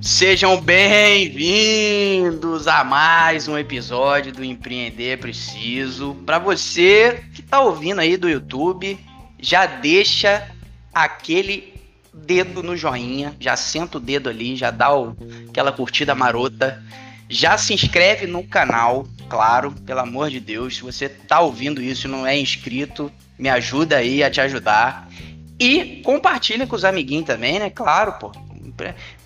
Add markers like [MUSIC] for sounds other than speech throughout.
Sejam bem-vindos a mais um episódio do Empreender Preciso. Para você que está ouvindo aí do YouTube, já deixa aquele dedo no joinha, já senta o dedo ali, já dá o, aquela curtida marota, já se inscreve no canal, claro, pelo amor de Deus. Se você tá ouvindo isso e não é inscrito, me ajuda aí a te ajudar. E compartilha com os amiguinhos também, né? Claro, pô.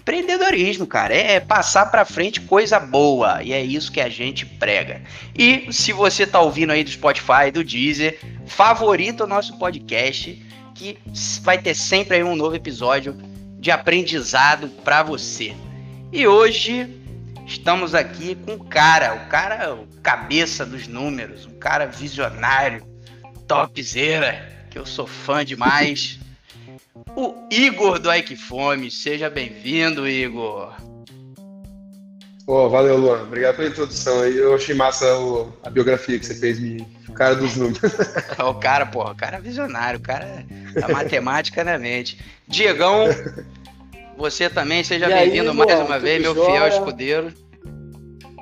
Empreendedorismo, cara, é passar para frente coisa boa e é isso que a gente prega. E se você tá ouvindo aí do Spotify, do Deezer, favorita o nosso podcast, que vai ter sempre aí um novo episódio de aprendizado para você. E hoje estamos aqui com o cara, o cara, o cabeça dos números, um cara visionário, topzera, que eu sou fã demais. [LAUGHS] o Igor do Ike Fome. Seja bem-vindo, Igor. Oh, valeu, Luan. Obrigado pela introdução aí. Eu achei massa o, a biografia que você fez, me, o cara dos números. [LAUGHS] o cara, porra, o cara é visionário, o cara da matemática na mente. Diegão, você também, seja bem-vindo mais uma vez, meu jóia? fiel escudeiro.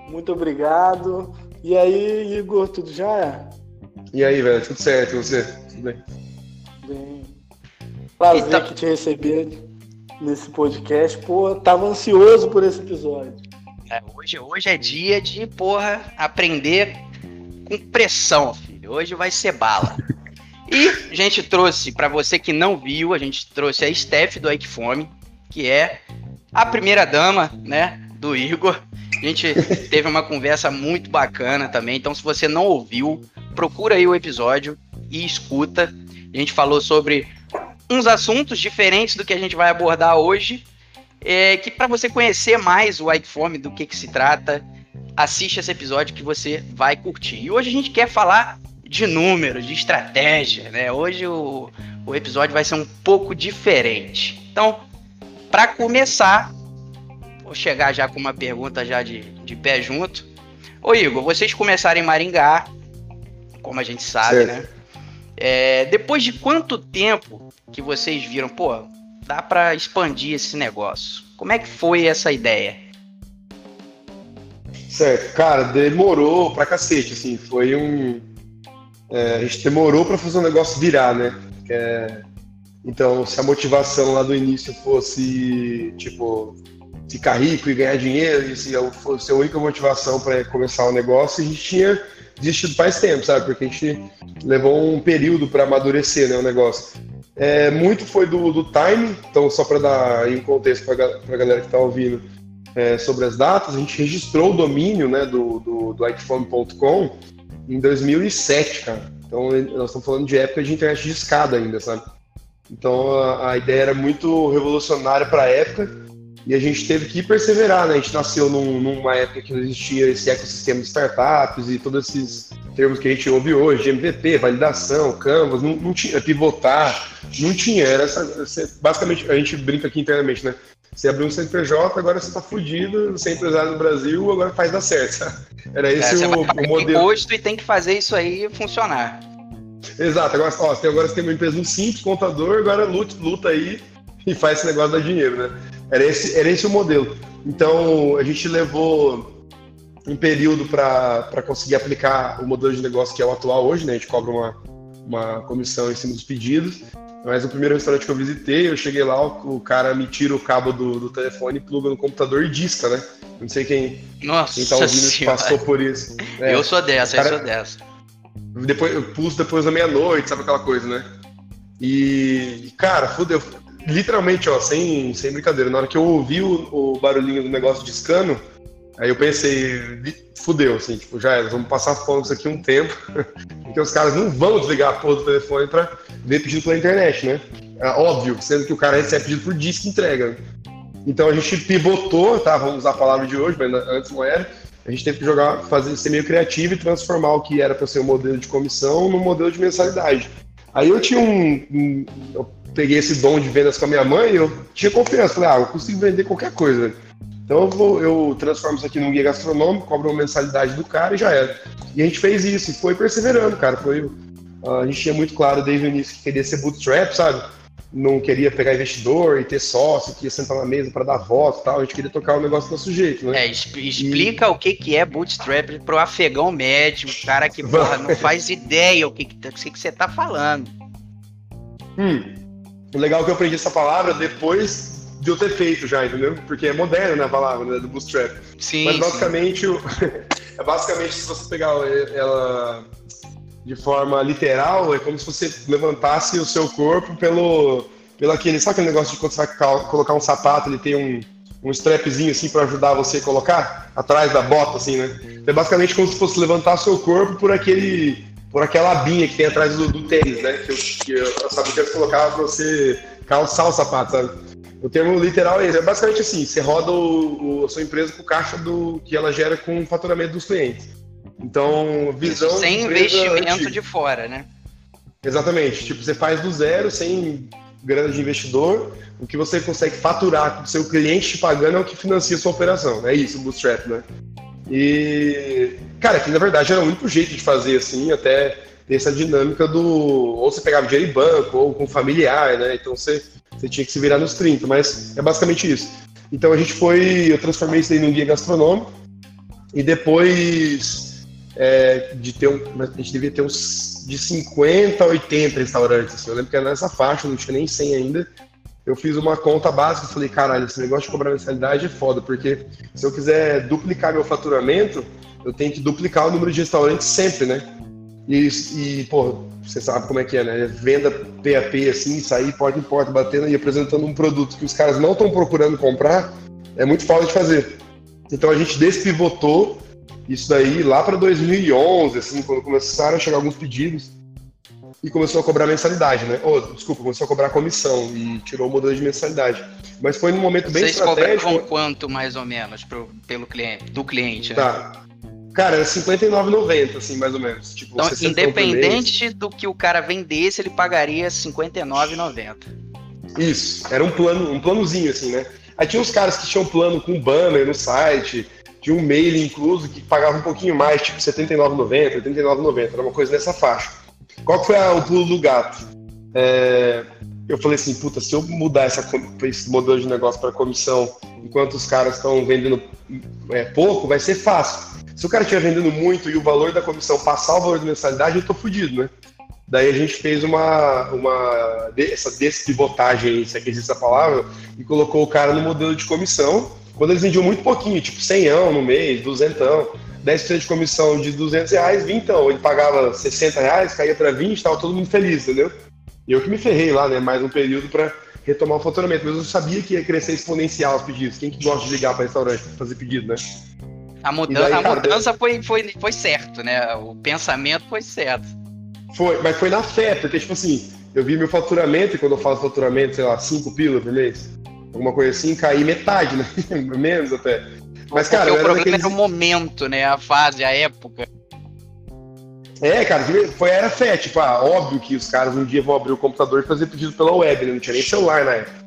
Muito obrigado. E aí, Igor, tudo já? E aí, velho, tudo certo? E você? Tudo bem? Bem. Prazer então... que te receber nesse podcast. Pô, tava ansioso por esse episódio. É, hoje, hoje é dia de, porra, aprender com pressão, filho. Hoje vai ser bala. E a gente trouxe, para você que não viu, a gente trouxe a Steph do Ike Fome, que é a primeira dama, né, do Igor. A gente teve uma conversa muito bacana também. Então, se você não ouviu, procura aí o episódio e escuta. A gente falou sobre uns assuntos diferentes do que a gente vai abordar hoje. É, que para você conhecer mais o White Fome, do que, que se trata, assiste esse episódio que você vai curtir. E hoje a gente quer falar de números, de estratégia, né? Hoje o, o episódio vai ser um pouco diferente. Então, para começar, Vou chegar já com uma pergunta já de, de pé junto. Ô Igor, vocês começaram em Maringá, como a gente sabe, certo. né? É, depois de quanto tempo que vocês viram, pô, dá para expandir esse negócio? Como é que foi essa ideia? Certo, cara, demorou pra cacete, assim, foi um... É, a gente demorou para fazer o negócio virar, né? É... Então, se a motivação lá do início fosse, tipo, ficar rico e ganhar dinheiro, e se fosse a única motivação para começar o um negócio, a gente tinha desistido faz tempo, sabe? Porque a gente levou um período para amadurecer né, o negócio. É, muito foi do, do time, então só para dar um contexto para a galera que está ouvindo é, sobre as datas, a gente registrou o domínio né, do, do, do em 2007, cara. Então nós estamos falando de época de internet de escada ainda, sabe? Então a, a ideia era muito revolucionária para a época e a gente teve que perseverar, né? A gente nasceu num, numa época que não existia esse ecossistema de startups e todos esses termos que a gente ouve hoje, MVP, validação, Canvas, não, não tinha pivotar, não tinha. Era essa, basicamente, a gente brinca aqui internamente, né? Você abriu um CNPJ, agora você tá fudido, você é empresário no Brasil, agora faz dar certo. Sabe? [LAUGHS] Era esse é, o, o modelo. imposto e tem que fazer isso aí funcionar. Exato, agora, ó, agora você tem uma empresa um simples, contador, agora luta, luta aí e faz esse negócio dar dinheiro, né? Era esse, era esse o modelo. Então, a gente levou um período para conseguir aplicar o modelo de negócio que é o atual hoje, né? A gente cobra uma, uma comissão em cima dos pedidos. Mas o primeiro restaurante que eu visitei, eu cheguei lá, o, o cara me tira o cabo do, do telefone, pluga no computador e disca, né? Não sei quem, Nossa quem tá ouvindo passou por isso. [LAUGHS] É, eu sou dessa, cara, eu sou dessa. Depois, eu pulso depois da meia-noite, sabe aquela coisa, né? E, cara, fudeu literalmente, ó, sem, sem brincadeira, na hora que eu ouvi o, o barulhinho do negócio discando, aí eu pensei, fudeu, assim, tipo, já era, vamos passar fome isso aqui um tempo, [LAUGHS] porque os caras não vão desligar a porra do telefone pra ver pedido pela internet, né? É óbvio, sendo que o cara recebe pedido por disco e entrega. Então a gente pivotou, tá? Vamos usar a palavra de hoje, mas antes não era. A gente teve que jogar, fazer, ser meio criativo e transformar o que era para ser um modelo de comissão num modelo de mensalidade. Aí eu tinha um, um eu peguei esse dom de vendas com a minha mãe, eu tinha confiança. Falei, ah, eu consigo vender qualquer coisa. Então eu, vou, eu transformo isso aqui num guia gastronômico, cobro uma mensalidade do cara e já era. E a gente fez isso e foi perseverando, cara. Foi, uh, a gente tinha muito claro desde o início que queria ser bootstrap, sabe? não queria pegar investidor e ter sócio, que ia sentar na mesa para dar voto e tal. A gente queria tocar o negócio do nosso jeito, né? É, explica e... o que, que é bootstrap pro afegão médio, o cara que porra, não [LAUGHS] faz ideia o que, que, que você tá falando. Hum, o legal é que eu aprendi essa palavra depois de eu ter feito já, entendeu? Porque é moderno né, a palavra né, do bootstrap. Sim. Mas basicamente, sim. [LAUGHS] é basicamente se você pegar ela de forma literal, é como se você levantasse o seu corpo pelo, pelo aquele, sabe aquele negócio de quando você vai colocar um sapato, ele tem um, um strapzinho assim para ajudar você a colocar atrás da bota, assim, né? Então, é basicamente como se fosse levantar seu corpo por aquele, por aquela abinha que tem atrás do, do tênis, né? Que, eu, que eu, eu sabia que eu colocava para você calçar o sapato, sabe? O termo literal é, é basicamente assim: você roda o, o, a sua empresa com caixa do que ela gera com o faturamento dos clientes. Então, visão. Isso sem investimento antiga. de fora, né? Exatamente. Tipo, você faz do zero, sem grana de investidor, o que você consegue faturar com o seu cliente te pagando é o que financia a sua operação. É isso, o Bootstrap, né? E, cara, que na verdade era o único jeito de fazer assim, até ter essa dinâmica do. Ou você pegava dinheiro em banco, ou com familiar, né? Então você, você tinha que se virar nos 30, mas é basicamente isso. Então a gente foi. Eu transformei isso aí num guia gastronômico, e depois é, de ter um, a gente devia ter uns de 50 a 80 restaurantes. Assim. Eu lembro que era nessa faixa, não tinha nem 100 ainda. Eu fiz uma conta básica e falei, caralho, esse negócio de cobrar mensalidade é foda, porque se eu quiser duplicar meu faturamento, eu tenho que duplicar o número de restaurantes sempre, né? E, e pô, você sabe como é que é, né? Venda PAP assim, sair porta em porta, batendo e apresentando um produto que os caras não estão procurando comprar, é muito foda de fazer. Então a gente despivotou isso daí lá para 2011, assim, quando começaram a chegar alguns pedidos e começou a cobrar mensalidade, né? Oh, desculpa, começou a cobrar comissão e tirou o modelo de mensalidade. Mas foi num momento bem Vocês estratégico. Vocês quanto mais ou menos pro, pelo cliente, do cliente? Né? Tá. Cara, era 59,90, assim, mais ou menos. Tipo, então, independente do que o cara vendesse, ele pagaria 59,90. Isso, era um plano, um planozinho, assim, né? Aí tinha uns caras que tinham plano com banner no site, tinha um mail incluso que pagava um pouquinho mais, tipo R$ 79,90, R$ 89,90, era uma coisa nessa faixa. Qual foi a, o pulo do gato? É, eu falei assim, puta, se eu mudar essa, esse modelo de negócio para comissão enquanto os caras estão vendendo é, pouco, vai ser fácil. Se o cara estiver vendendo muito e o valor da comissão passar o valor da mensalidade, eu tô fudido, né? Daí a gente fez uma, uma essa despivotagem, se é que existe essa palavra, e colocou o cara no modelo de comissão, quando eles vendiam muito pouquinho, tipo 100 no mês, 200, 10% de comissão de 200 reais, 20 então, ele pagava 60 reais, caía para 20, estava todo mundo feliz, entendeu? E eu que me ferrei lá, né, mais um período para retomar o faturamento, mas eu sabia que ia crescer exponencial os pedidos. Quem que gosta de ligar para restaurante para fazer pedido, né? A, mudança, daí, a mudança foi, foi, foi certo, né? O pensamento foi certo. Foi, mas foi na fé, porque, tipo assim, eu vi meu faturamento, e quando eu falo faturamento, sei lá, 5 pila por mês, alguma coisa assim, cair metade, né? [LAUGHS] Menos até. Mas, Porque cara, o problema daqueles... era o momento, né? A fase, a época. É, cara, foi era fé, tipo, ah, óbvio que os caras um dia vão abrir o computador e fazer pedido pela web, né? Não tinha nem celular na época.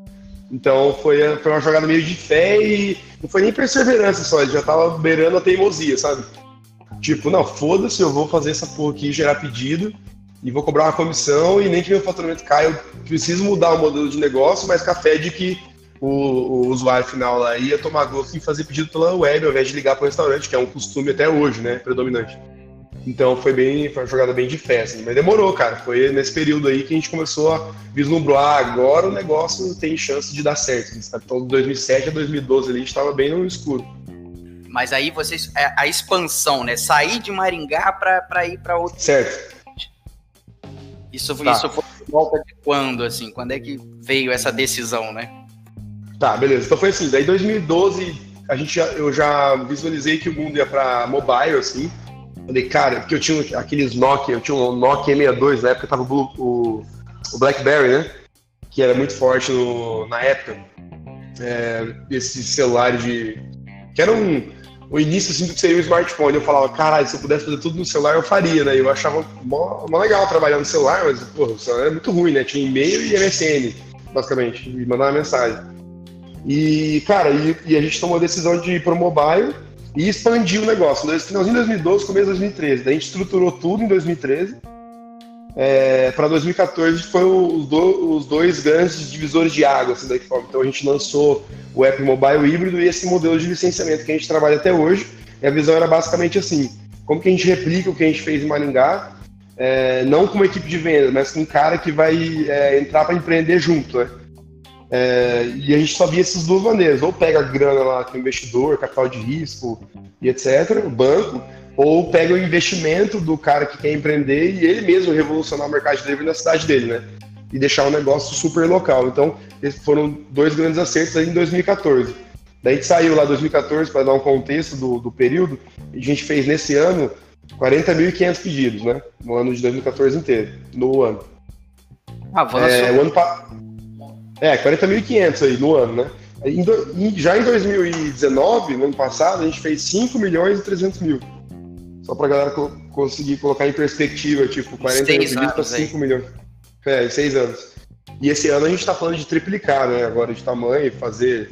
Então foi, foi uma jogada meio de fé e não foi nem perseverança só, ele já tava beirando a teimosia, sabe? Tipo, não, foda-se, eu vou fazer essa porra aqui, gerar pedido e vou cobrar uma comissão e nem que meu faturamento caia, eu preciso mudar o modelo de negócio, mas com a fé de que o, o, usuário final lá ia tomar gosto em fazer pedido pela web ao invés de ligar para o restaurante, que é um costume até hoje, né, predominante. Então foi bem, foi uma jogada bem de fé, assim, mas demorou, cara. Foi nesse período aí que a gente começou a vislumbrar, ah, agora o negócio tem chance de dar certo. Então, de 2007 a 2012 ali a gente estava bem no escuro. Mas aí vocês, é, a expansão, né? Sair de Maringá para ir para outro. Certo. Isso, tá. isso foi volta de quando, assim? Quando é que veio essa decisão, né? Tá, beleza. Então foi assim, daí 2012 a gente já, eu já visualizei que o mundo ia para mobile, assim. Falei, cara, porque eu tinha aqueles Nokia, eu tinha um Nokia 62 na época, tava o, o, o BlackBerry, né? Que era muito forte no, na época. É, esse celular de. que era um. O início assim, do que seria um smartphone. Eu falava, caralho, se eu pudesse fazer tudo no celular, eu faria, né? Eu achava mó, mó legal trabalhar no celular, mas, pô, o celular é muito ruim, né? Tinha e-mail e MSN, basicamente, e mandar uma mensagem. E, cara, e, e, a gente tomou a decisão de ir pro mobile e expandir o negócio. Finalzinho de 2012, começo de 2013. Daí a gente estruturou tudo em 2013. é, para 2014 foi os, do, os, dois grandes divisores de água assim, da Equiform. Então a gente lançou o app mobile híbrido e esse modelo de licenciamento que a gente trabalha até hoje. E a visão era basicamente assim: como que a gente replica o que a gente fez em Maringá, é, não com uma equipe de venda, mas com um cara que vai é, entrar para empreender junto, né? É, e a gente só via essas duas maneiras: ou pega a grana lá com o investidor, capital de risco e etc., o banco, ou pega o investimento do cara que quer empreender e ele mesmo revolucionar o mercado de delivery na cidade dele, né? E deixar um negócio super local. Então, esses foram dois grandes acertos aí em 2014. Daí a gente saiu lá em 2014 para dar um contexto do, do período, a gente fez nesse ano 40.500 pedidos, né? No ano de 2014 inteiro, no ano. Avanço. É, o ano pa... é 40.500 aí no ano, né? Já em 2019, no ano passado, a gente fez 5 milhões e 300 mil. Só pra galera co conseguir colocar em perspectiva, tipo, 40 milhões para 5 milhões. É, em 6 anos. E esse ano a gente tá falando de triplicar, né? Agora de tamanho, fazer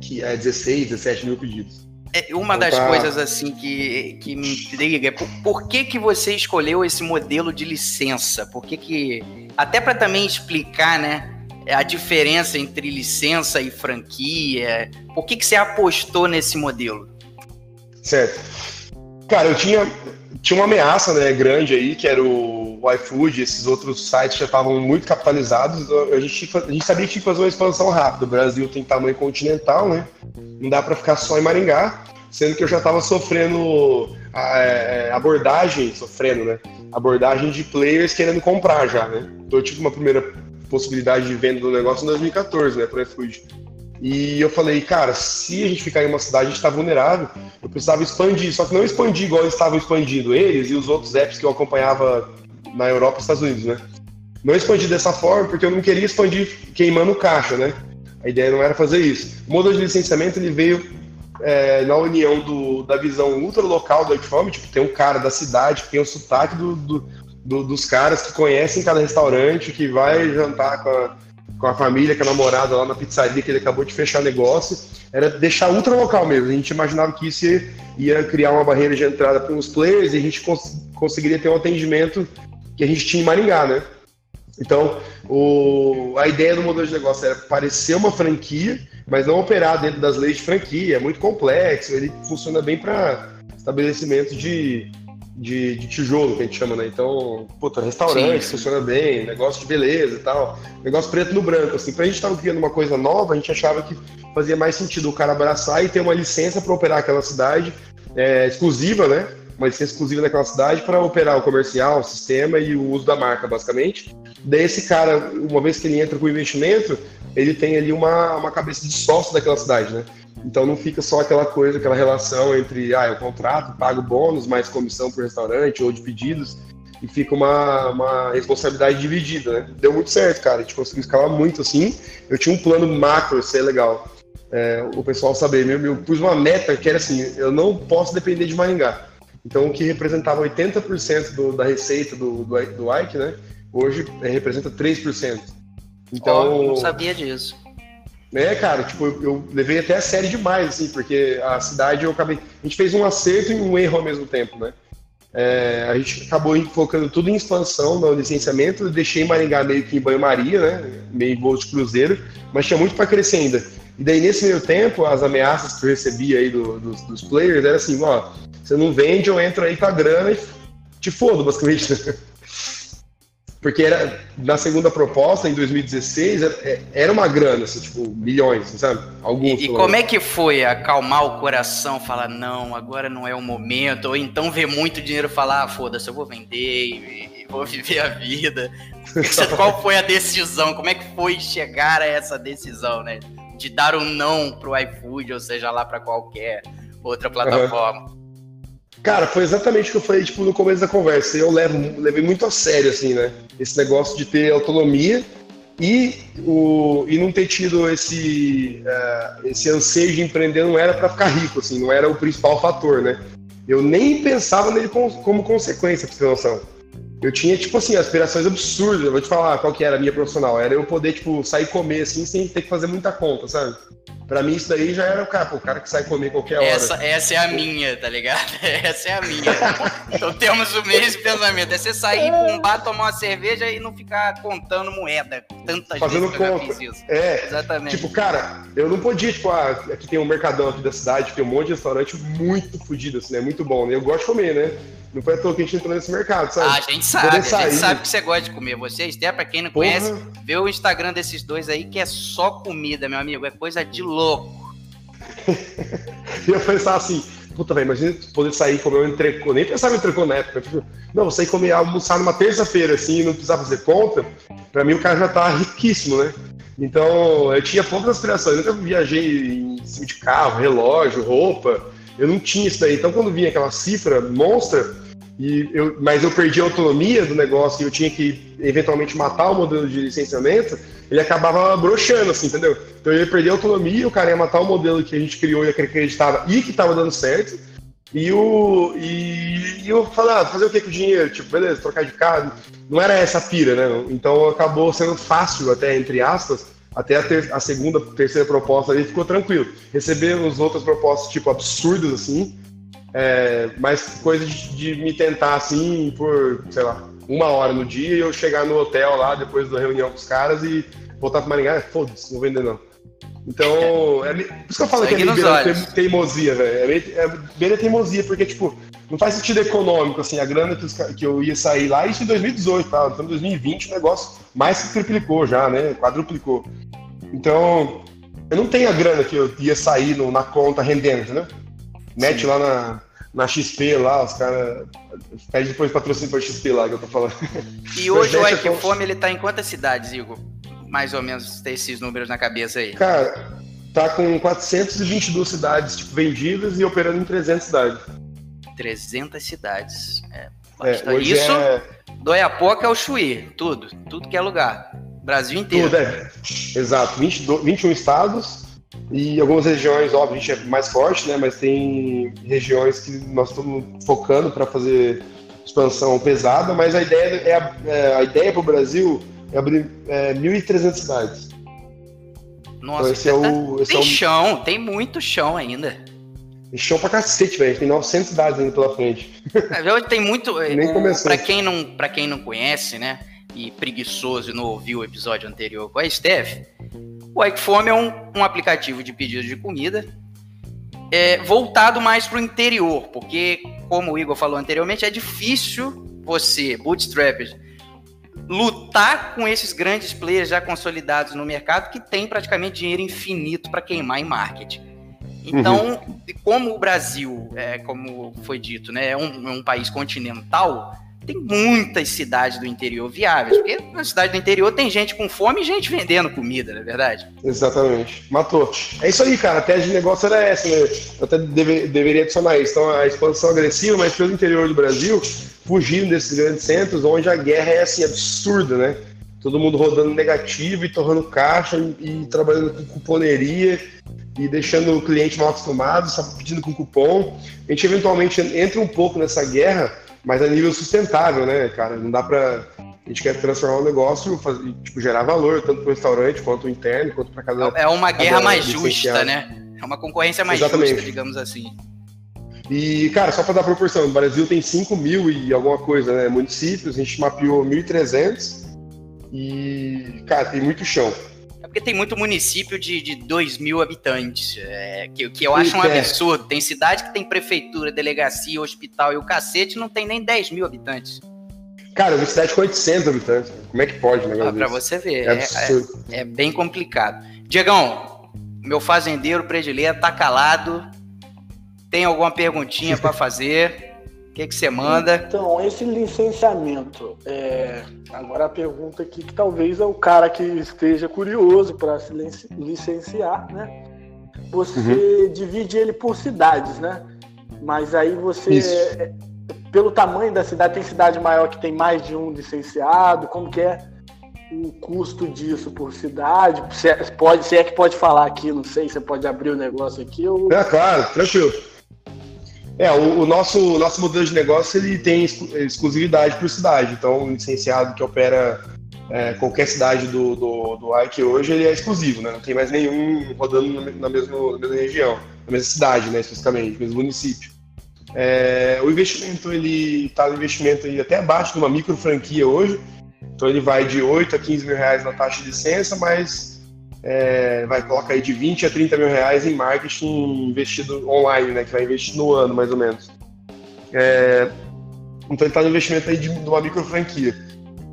que é 16, 17 mil pedidos. É uma das tá... coisas assim que, que me intriga é por, por, que, que você escolheu esse modelo de licença? Por que, que até para também explicar, né, a diferença entre licença e franquia? Por que, que você apostou nesse modelo? Certo. Cara, eu tinha, tinha uma ameaça né, grande aí, que era o, o iFood, esses outros sites já estavam muito capitalizados. A gente, a gente sabia que tinha que fazer uma expansão rápida. O Brasil tem tamanho continental, né? Não dá para ficar só em Maringá, sendo que eu já estava sofrendo a, é, abordagem, sofrendo, né? Abordagem de players querendo comprar já, né? Então eu tive uma primeira possibilidade de venda do negócio em 2014, né, para iFood. E eu falei, cara, se a gente ficar em uma cidade, a gente está vulnerável, eu precisava expandir. Só que não expandir igual eles estavam expandindo, eles e os outros apps que eu acompanhava na Europa e Estados Unidos, né? Não expandir dessa forma, porque eu não queria expandir queimando caixa, né? A ideia não era fazer isso. O modelo de licenciamento ele veio é, na união do, da visão ultra local do Equiform, tipo, tem um cara da cidade que tem o sotaque do, do, do, dos caras que conhecem cada restaurante, que vai jantar com a, com a família, com a namorada lá na pizzaria que ele acabou de fechar negócio, era deixar ultra local mesmo. A gente imaginava que isso ia, ia criar uma barreira de entrada para os players e a gente cons conseguiria ter um atendimento que a gente tinha em Maringá, né? Então, o, a ideia do modelo de negócio era parecer uma franquia, mas não operar dentro das leis de franquia. É muito complexo, ele funciona bem para estabelecimento de, de, de, tijolo, que a gente chama, né? Então, puta, restaurante Sim. funciona bem, negócio de beleza e tal, negócio preto no branco, assim. Pra gente estar criando uma coisa nova, a gente achava que fazia mais sentido o cara abraçar e ter uma licença para operar aquela cidade é, exclusiva, né? Uma licença exclusiva daquela cidade para operar o comercial, o sistema e o uso da marca, basicamente. Daí esse cara, uma vez que ele entra com o investimento, ele tem ali uma, uma cabeça de sócio daquela cidade, né? Então não fica só aquela coisa, aquela relação entre, ah, eu contrato, pago bônus, mais comissão por restaurante ou de pedidos, e fica uma, uma responsabilidade dividida, né? Deu muito certo, cara, a gente conseguiu escalar muito assim. Eu tinha um plano macro, isso é legal. É, o pessoal saber, eu, eu pus uma meta que era assim, eu não posso depender de Maringá. Então o que representava 80% do, da receita do, do, do Ike, né? Hoje é, representa 3%. Então. Oh, não sabia disso. É, cara, tipo, eu, eu, levei até a série demais, assim, porque a cidade eu acabei. A gente fez um acerto e um erro ao mesmo tempo, né? É, a gente acabou focando tudo em expansão no licenciamento, deixei Maringá meio que em banho-maria, né? Meio voo de cruzeiro, mas tinha muito para crescer ainda. E daí, nesse meio tempo, as ameaças que eu recebi aí do, dos, dos players era assim: ó, você não vende, eu entro aí com a grana e te fodo, basicamente. Porque era, na segunda proposta, em 2016, é, era uma grana, assim, tipo, milhões, sabe? Alguns. E, e como é que foi acalmar o coração, falar, não, agora não é o momento, ou então ver muito dinheiro falar, ah, foda-se, eu vou vender e, e vou viver a vida. [LAUGHS] Qual foi a decisão? Como é que foi chegar a essa decisão, né? De dar um não pro iFood, ou seja lá para qualquer outra plataforma. Uhum. Cara, foi exatamente o que eu falei, tipo, no começo da conversa. Eu levo, levei muito a sério, assim, né? Esse negócio de ter autonomia e, o, e não ter tido esse, uh, esse anseio de empreender não era para ficar rico, assim, não era o principal fator, né? Eu nem pensava nele como, como consequência, pra ter noção. Eu tinha, tipo assim, aspirações absurdas. Eu vou te falar qual que era a minha profissional. Era eu poder, tipo, sair comer, assim, sem ter que fazer muita conta, sabe? Pra mim, isso daí já era o cara, pô, o cara que sai comer qualquer hora. Essa, essa é a minha, tá ligado? [LAUGHS] Essa é a minha. então temos o mesmo pensamento. É você sair pra um bar, tomar uma cerveja e não ficar contando moeda. Tantas Fazendo vezes eu conta. fiz isso. É, Exatamente. Tipo, cara, eu não podia, tipo, ah, aqui tem um mercadão aqui da cidade, tem um monte de restaurante muito fodido, assim, né? Muito bom, né? Eu gosto de comer, né? Não foi à toa que a gente entrou nesse mercado, sabe? Ah, a gente sabe, Poder a gente sair. sabe que você gosta de comer. Você, Esther, pra quem não Porra. conhece, vê o Instagram desses dois aí, que é só comida, meu amigo. É coisa de louco. [LAUGHS] E eu pensava assim, puta, velho, imagina poder sair e comer um entrecô. Nem pensava em entrecô na época. Tipo, não, vou sair comer, almoçar numa terça-feira, assim, e não precisar fazer conta. Pra mim, o cara já tá riquíssimo, né? Então, eu tinha poucas aspirações. Eu nunca viajei em cima de carro, relógio, roupa. Eu não tinha isso daí. Então, quando vinha aquela cifra monstra, e eu, mas eu perdi a autonomia do negócio e eu tinha que eventualmente matar o modelo de licenciamento, ele acabava broxando, assim, entendeu? Então eu ia perder a autonomia, o cara ia matar o modelo que a gente criou e acreditava e que estava dando certo. E, o, e, e eu falei, ah, fazer o que com o dinheiro? Tipo, beleza, trocar de carro. Não era essa a pira, né? Então acabou sendo fácil, até entre aspas, até a, ter, a segunda, terceira proposta ali ficou tranquilo. Recebemos outras propostas, tipo, absurdas, assim, é, mas coisa de, de me tentar, assim, por, sei lá, uma hora no dia e eu chegar no hotel lá, depois da reunião com os caras e voltar pra Maringá, foda-se, não vender não. Então, é, meio- por isso que eu falo que é beira teimosia, velho. É, é beira teimosia, porque, tipo, não faz sentido econômico, assim, a grana que, os que eu ia sair lá, isso em 2018, tá? Então, em 2020 o negócio mais que triplicou já, né? Quadruplicou. Então, eu não tenho a grana que eu ia sair no- na conta rendendo, entendeu? Mete Sim. lá na, na XP lá, os caras. Pede depois patrocínio pra XP lá que eu tô falando. E hoje o Ike Fome, ele tá em quantas cidades, Igor? Mais ou menos, tem esses números na cabeça aí. Cara, tá com 422 cidades tipo, vendidas e operando em 300 cidades. 300 cidades. É, É, hoje Isso, é do Oiapoque ao Chuí, tudo. Tudo que é lugar. Brasil inteiro. tudo, é. Exato, 22, 21 estados e algumas regiões, óbvio, a gente é mais forte, né? Mas tem regiões que nós estamos focando para fazer expansão pesada, mas a ideia é a, é, a ideia para o Brasil é abrir é, 1.300 cidades. Nossa, Então esse é o, esse tem é o chão, tem muito chão ainda. chão pra cacete, velho. Tem 900 cidades ainda pela frente. É? Tem muito. [LAUGHS] Nem começou. Pra quem, não, pra quem não conhece, né? E preguiçoso e não ouviu o episódio anterior com a Steph, o Ike Fome é um, um aplicativo de pedido de comida é, voltado mais pro interior, porque, como o Igor falou anteriormente, é difícil você, bootstrappers, lutar com esses grandes players já consolidados no mercado que tem praticamente dinheiro infinito para queimar em marketing. Então, como o Brasil, é, como foi dito, né, é um, é um país continental, tem muitas cidades do interior viáveis, porque na cidade do interior tem gente com fome e gente vendendo comida, não é verdade? Exatamente. Matou. É isso aí, cara. A tese de negócio era essa, né? Eu até deve- deveria adicionar isso. Então, a expansão agressiva, mas pelo interior do Brasil, fugindo desses grandes centros, onde a guerra é, assim, absurda, né? Todo mundo rodando negativo e torrando caixa e, e trabalhando com cuponeria e deixando o cliente mal acostumado, só pedindo com cupom. A gente eventualmente entra um pouco nessa guerra, mas a nível sustentável, né, cara? Não dá pra. A gente quer transformar o negócio, fazer, tipo, gerar valor, tanto para o restaurante, quanto o interno, quanto para cada. É uma guerra mais justa, né? É uma concorrência mais Exatamente. justa, digamos assim. E, cara, só para dar proporção, o Brasil tem 5 mil e alguma coisa, né? Municípios, a gente mapeou 1.300 e, cara, tem muito chão. Porque tem muito município de, de 2 mil habitantes, é, que, que eu acho um É. absurdo. Tem cidade que tem prefeitura, delegacia, hospital e o cacete não tem nem 10 mil habitantes. Cara, uma cidade com 800 habitantes. Como é que pode, né? Ah, pra você ver, É é, é- é bem complicado. Diegão, meu fazendeiro predileto tá calado. Tem alguma perguntinha pra fazer? O que que você manda? Então, esse licenciamento, é, agora a pergunta aqui que talvez é o cara que esteja curioso para se lic- licenciar, né? Você Uhum. divide ele por cidades, né? Mas aí você, Isso. é, pelo tamanho da cidade, tem cidade maior que tem mais de um licenciado, como que é o custo disso por cidade? Se é, pode, se é que pode falar aqui, não sei, você pode abrir o negócio aqui ou... É, claro, tranquilo. É, o, o nosso, nosso modelo de negócio ele tem exclusividade por cidade. Então, o licenciado que opera é, qualquer cidade do, do, do Ike hoje, ele é exclusivo, né? Não tem mais nenhum rodando na, mesma, na mesma região, na mesma cidade, né, especificamente, no mesmo município. É, o investimento, ele está no investimento aí até abaixo de uma micro franquia hoje, então ele vai de 8 a 15 mil reais na taxa de licença, mas é, vai colocar aí de 20 a 30 mil reais em marketing investido online, né? Que vai investir no ano, mais ou menos. É, então ele está no investimento aí de, de uma micro franquia.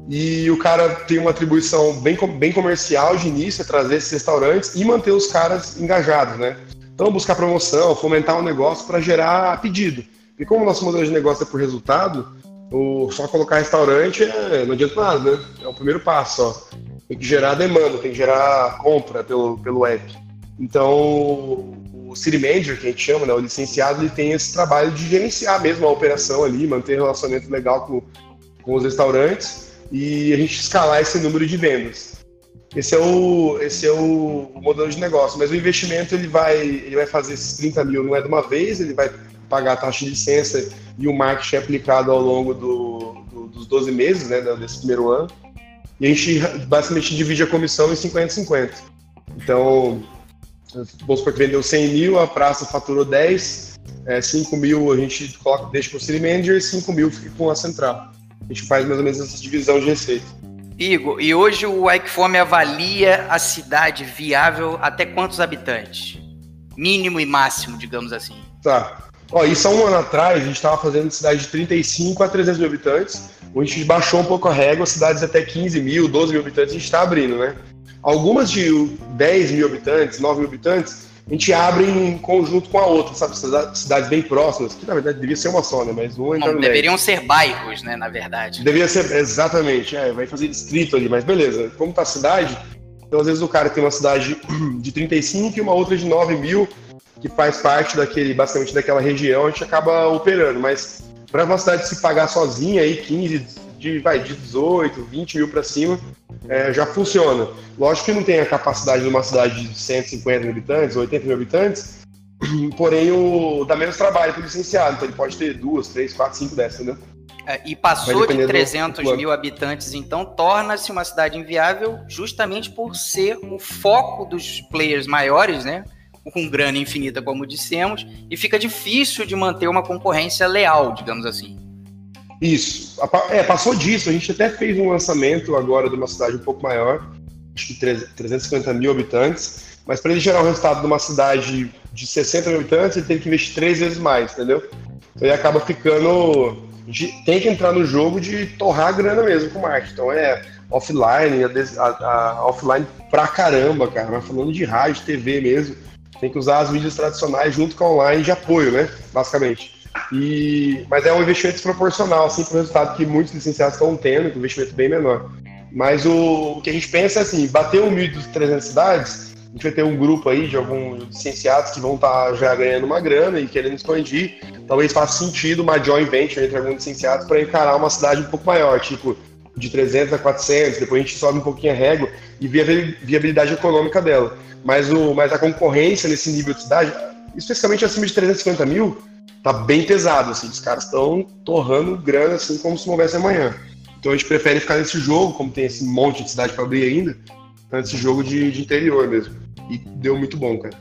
E o cara tem uma atribuição bem, bem comercial de início, é trazer esses restaurantes e manter os caras engajados, né? Então, buscar promoção, fomentar um negócio para gerar pedido. E como o nosso modelo de negócio é por resultado, o, só colocar restaurante é, não adianta nada, né? É o primeiro passo, ó. Tem que gerar demanda, tem que gerar compra pelo, pelo app. Então, o City Manager, que a gente chama, né, o licenciado, ele tem esse trabalho de gerenciar mesmo a operação ali, manter relacionamento legal com, com os restaurantes e a gente escalar esse número de vendas. Esse é o, esse é o modelo de negócio, mas o investimento ele vai, ele vai fazer esses 30 mil não é de uma vez, ele vai pagar a taxa de licença e o marketing é aplicado ao longo do, do, dos 12 meses né, desse primeiro ano. E a gente basicamente divide a comissão em 50-50. Então, vamos supor que vendeu 100 mil, a praça faturou 10, é, 5 mil a gente coloca, deixa para o City Manager, 5 mil fica com a central. A gente faz mais ou menos essa divisão de receita. Igor, e hoje o Icefome avalia a cidade viável até quantos habitantes? Mínimo e máximo, digamos assim. Tá. Ó, isso há um ano atrás, a gente estava fazendo cidade de 35 a 300 mil habitantes. A gente baixou um pouco a régua, cidades até 15 mil, 12 mil habitantes, a gente está abrindo, né? Algumas de 10 mil habitantes, 9 mil habitantes, a gente abre em conjunto com a outra, sabe? Cidades bem próximas, que na verdade devia ser uma só, né? Mas uma Não, deveriam ser bairros, né? Na verdade. Devia ser, exatamente, é, vai fazer distrito ali, mas beleza. Como tá a cidade, então às vezes o cara tem uma cidade [CLEARS THROAT] de 35 e uma outra de 9 mil, que faz parte daquele, basicamente daquela região, a gente acaba operando, mas para uma cidade se pagar sozinha aí 15, de, vai, de 18, 20 mil para cima, é, já funciona. Lógico que não tem a capacidade de uma cidade de 150 mil habitantes, 80 mil habitantes, [CLEARS THROAT] porém o, dá menos trabalho para o licenciado, então ele pode ter duas, três, quatro, cinco dessas, entendeu? É, e passou de 300 do... mil habitantes, então torna-se uma cidade inviável justamente por ser o foco dos players maiores, né? Com grana infinita, como dissemos, e fica difícil de manter uma concorrência leal, digamos assim. Isso. É, passou disso. A gente até fez um lançamento agora de uma cidade um pouco maior, acho que 350 mil habitantes. Mas para ele gerar o resultado de uma cidade de 60 mil habitantes, ele tem que investir três vezes mais, entendeu? Então ele acaba ficando. tem que entrar no jogo de torrar a grana mesmo com o marketing. Então é offline, a, a, a offline pra caramba, cara. Mas falando de rádio, TV mesmo, tem que usar as mídias tradicionais junto com a online de apoio, né? Basicamente. E, mas é um investimento desproporcional, assim, para o resultado que muitos licenciados estão tendo, é um investimento bem menor. Mas o, o que a gente pensa é assim, bater 1.300 cidades, a gente vai ter um grupo aí de alguns licenciados que vão estar tá já ganhando uma grana e querendo expandir. Talvez faça sentido uma joint venture entre alguns licenciados para encarar uma cidade um pouco maior, tipo de 300 a 400, depois a gente sobe um pouquinho a régua e vê a viabilidade econômica dela. Mas, o, mas a concorrência nesse nível de cidade, especificamente acima de 350 mil, tá bem pesado, assim, os caras estão torrando grana assim como se não houvesse amanhã. Então a gente prefere ficar nesse jogo, como tem esse monte de cidade para abrir ainda, nesse jogo de, de, interior mesmo. E deu muito bom, cara.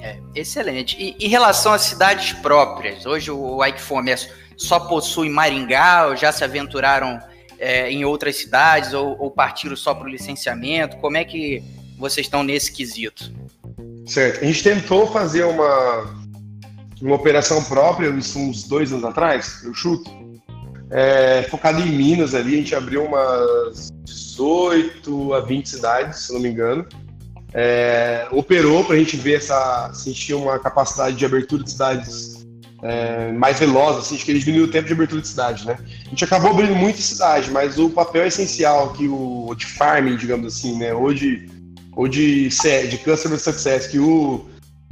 É, excelente. E em relação às cidades próprias, hoje o Ike Fome só possui Maringá, ou já se aventuraram é, em outras cidades, ou, ou partiram só para o licenciamento? Como é que vocês estão nesse quesito? Certo. A gente tentou fazer uma, uma operação própria, isso uns dois anos atrás, eu chuto, é, focado em Minas ali, a gente abriu umas 18 a 20 cidades, se não me engano. É, operou para a gente ver essa, se tinha uma capacidade de abertura de cidades é, mais veloz, assim, acho que ele diminuiu o tempo de abertura de cidade, né? A gente acabou abrindo muita cidade, mas o papel essencial que o de farming, digamos assim, né, ou de, ou de, de customer success que o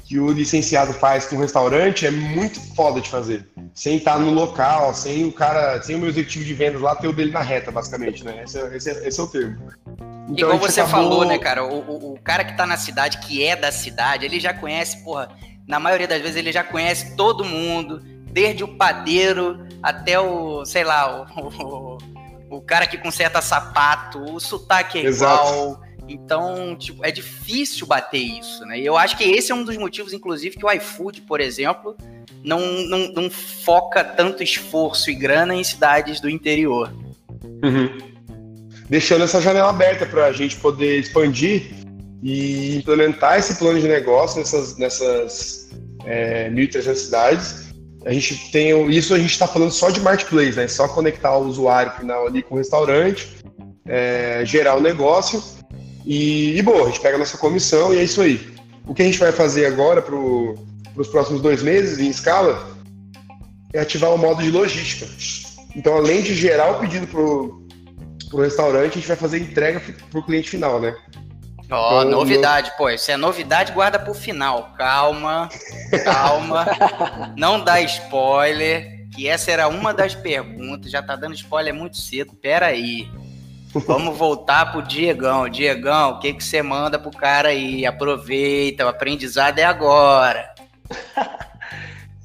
que o licenciado faz com o restaurante é muito foda de fazer. Sem estar no local, sem o cara, sem o meu executivo de vendas lá ter o dele na reta, basicamente, né? Esse, é, esse, é, esse é o termo. Então, Igual você acabou... falou, né, cara? O, o, o, cara que tá na cidade, que é da cidade, ele já conhece, porra, na maioria das vezes ele já conhece todo mundo, desde o padeiro até o, sei lá, o, o, o cara que conserta sapato, o sotaque é Exato. igual. Então, tipo, é difícil bater isso, né? E eu acho que esse é um dos motivos, inclusive, que o iFood, por exemplo, não, não, não foca tanto esforço e grana em cidades do interior. Uhum. Deixando essa janela aberta para a gente poder expandir e implementar esse plano de negócio nessas, nessas é, 1.300 cidades. A gente tem isso a gente está falando só de marketplace, né? Só conectar o usuário final ali com o restaurante, é, gerar o negócio e, e bom, a gente pega a nossa comissão e é isso aí. O que a gente vai fazer agora para os próximos dois meses em escala é ativar o modo de logística. Então, além de gerar o pedido para o restaurante, a gente vai fazer entrega para o cliente final, né? Ó, oh, então, novidade, no... pô, isso é novidade, guarda pro final. Calma, calma. [LAUGHS] não dá spoiler, que essa era uma das perguntas, já tá dando spoiler muito cedo. Pera aí. Vamos voltar pro Diegão. Diegão, o que que você manda pro cara aí? Aproveita, o aprendizado é agora. [LAUGHS]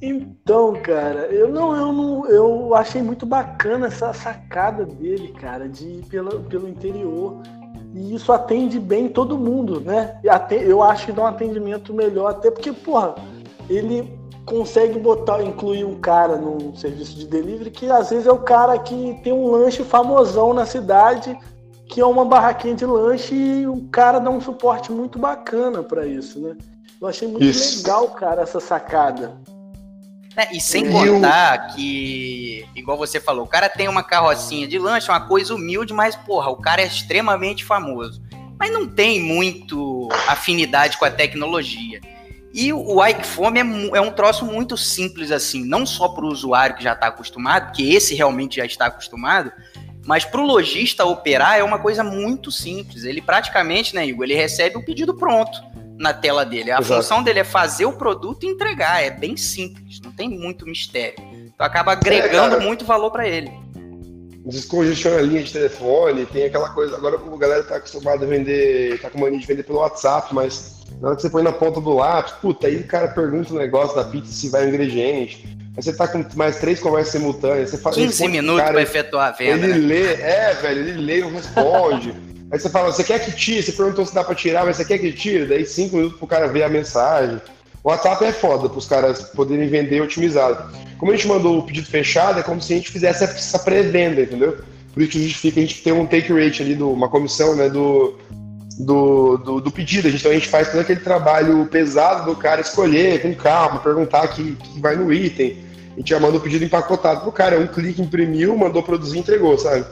Então, cara, eu não, eu não, eu achei muito bacana essa sacada dele, cara, de ir pela, pelo interior. E isso atende bem todo mundo, né? Eu acho que dá um atendimento melhor, até porque, porra, ele consegue botar, incluir um cara num serviço de delivery que às vezes é o cara que tem um lanche famosão na cidade, que é uma barraquinha de lanche e o cara dá um suporte muito bacana para isso, né? Eu achei muito isso. legal, cara, essa sacada. É, e sem contar que, igual você falou, o cara tem uma carrocinha de lanche, uma coisa humilde, mas, porra, o cara é extremamente famoso. Mas não tem muito afinidade com a tecnologia. E o Ike Fome é, é, um troço muito simples assim, não só para o usuário que já está acostumado, que esse realmente já está acostumado, mas para o lojista operar é uma coisa muito simples. Ele praticamente, né, Igor, ele recebe o pedido pronto na tela dele. A Exato. função dele é fazer o produto e entregar. É bem simples, não tem muito mistério. Então acaba agregando é, muito valor para ele. Descongestiona a linha de telefone, tem aquela coisa. Agora a galera está acostumada a vender, tá com mania de vender pelo WhatsApp, mas na hora que você põe na ponta do lápis, puta, aí o cara pergunta o negócio da pizza se vai o ingrediente. Aí você tá com mais três conversas simultâneas. Você fala, 15 minutos para efetuar a venda. Ele né? lê, é, velho, ele lê e não responde. [LAUGHS] aí você fala, você quer que tire? Você perguntou se dá para tirar, mas você quer que tire? Daí cinco minutos pro cara ver a mensagem. O WhatsApp é foda para os caras poderem vender otimizado. Como a gente mandou o pedido fechado, é como se a gente fizesse essa pré-venda, entendeu? Por isso que justifica a gente ter um take rate ali, do, uma comissão né, do, do, do, do, pedido. Então a gente faz todo aquele trabalho pesado do cara escolher com calma, perguntar que, que vai no item. A gente já manda o pedido empacotado pro cara. Um clique, imprimiu, mandou produzir, entregou, sabe?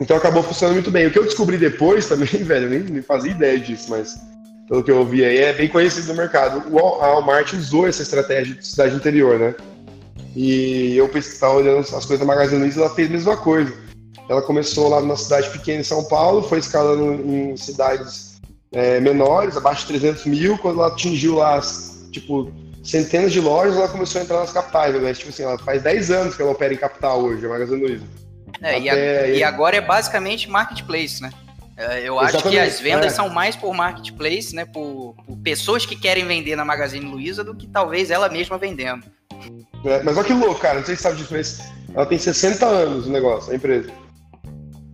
Então acabou funcionando muito bem. O que eu descobri depois [LAUGHS] também, velho, eu nem, fazia ideia disso, mas pelo que eu ouvi aí, é bem conhecido no mercado. O Walmart usou essa estratégia de cidade interior, né? E eu estava olhando as coisas da Magazine Luiza, ela fez a mesma coisa ela começou lá numa cidade pequena em São Paulo, foi escalando em cidades é, menores, abaixo de 300 mil. Quando ela atingiu lá, tipo, centenas de lojas, ela começou a entrar nas capitais. Né? Tipo assim, ela faz 10 anos que ela opera em capital hoje, a Magazine Luiza. É, Até... e, agora é basicamente marketplace, né? É, eu acho Exatamente, que as vendas é. são mais por marketplace, né? Por, por, pessoas que querem vender na Magazine Luiza do que talvez ela mesma vendendo. É, mas olha que louco, cara. Não sei se sabe disso, mas ela tem 60 anos o negócio, a empresa.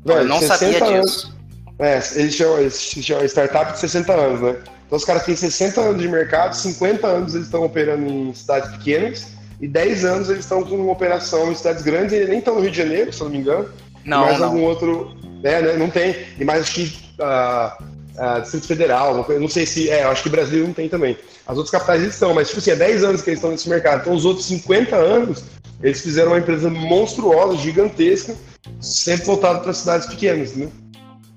Velho, eu não sabia disso. É, eles chamam, eles chamam startup de 60 anos, né? Então os caras têm 60 anos de mercado, 50 anos eles estão operando em cidades pequenas e 10 anos eles estão com uma operação em cidades grandes e nem estão no Rio de Janeiro, se eu não me engano. Não, mais não. algum outro. É, né? Não tem. E mais acho que uh, uh, Distrito Federal, não sei se. É, acho que Brasil não tem também. As outras capitais estão, mas tipo assim, é 10 anos que eles estão nesse mercado. Então os outros 50 anos, eles fizeram uma empresa monstruosa, gigantesca, sempre voltado para cidades pequenas, né?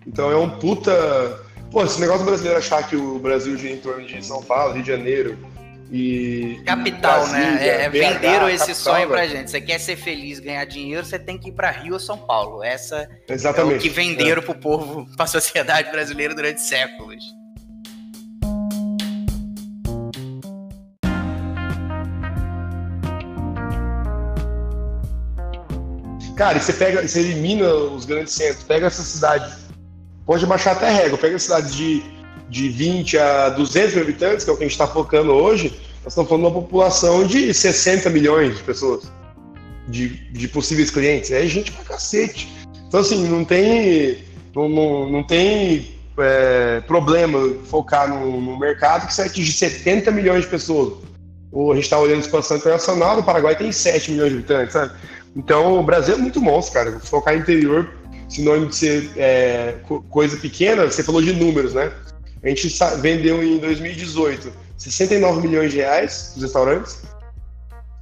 Então é um puta. Pô, esse negócio brasileiro achar que o Brasil gira em torno de São Paulo, Rio de Janeiro e. Capital, né? Brasília, né? É, venderam esse capital, sonho pra gente. Você quer ser feliz, ganhar dinheiro, você tem que ir para Rio ou São Paulo. Essa Exatamente. é o que venderam é. pro povo, pra sociedade brasileira durante séculos. Cara, e você pega, você elimina os grandes centros, pega essa cidade, pode baixar até régua, pega cidades de, de 20 a 200 mil habitantes, que é o que a gente está focando hoje, Nós estamos falando de uma população de 60 milhões de pessoas, de, de possíveis clientes. É gente pra cacete. Então, assim, não tem, não, não, tem é, problema focar no, no, mercado que você atingir 70 milhões de pessoas. Ou a gente está olhando expansão internacional, o Paraguai tem 7 milhões de habitantes, sabe? Então, o Brasil é muito monstro, cara. Focar interior, sinônimo de ser é, coisa pequena, você falou de números, né? A gente vendeu em 2018 69 milhões de reais nos restaurantes.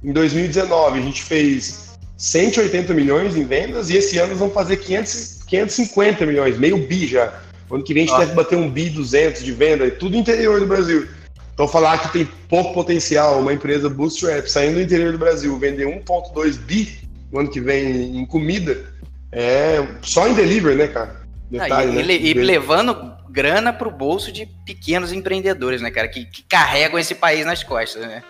Em 2019, a gente fez 180 milhões em vendas e esse ano nós vamos fazer 500, 550 milhões, meio bi já. Ano que vem a gente ah. deve bater um bi 200 de venda, tudo interior do Brasil. Então, falar que tem pouco potencial, uma empresa bootstrap saindo do interior do Brasil, vender 1,2 bi no ano que vem em comida, é só em delivery, né, cara? Detalhe, e, né? e, levando grana pro bolso de pequenos empreendedores, né, cara, que, que, carregam esse país nas costas, né?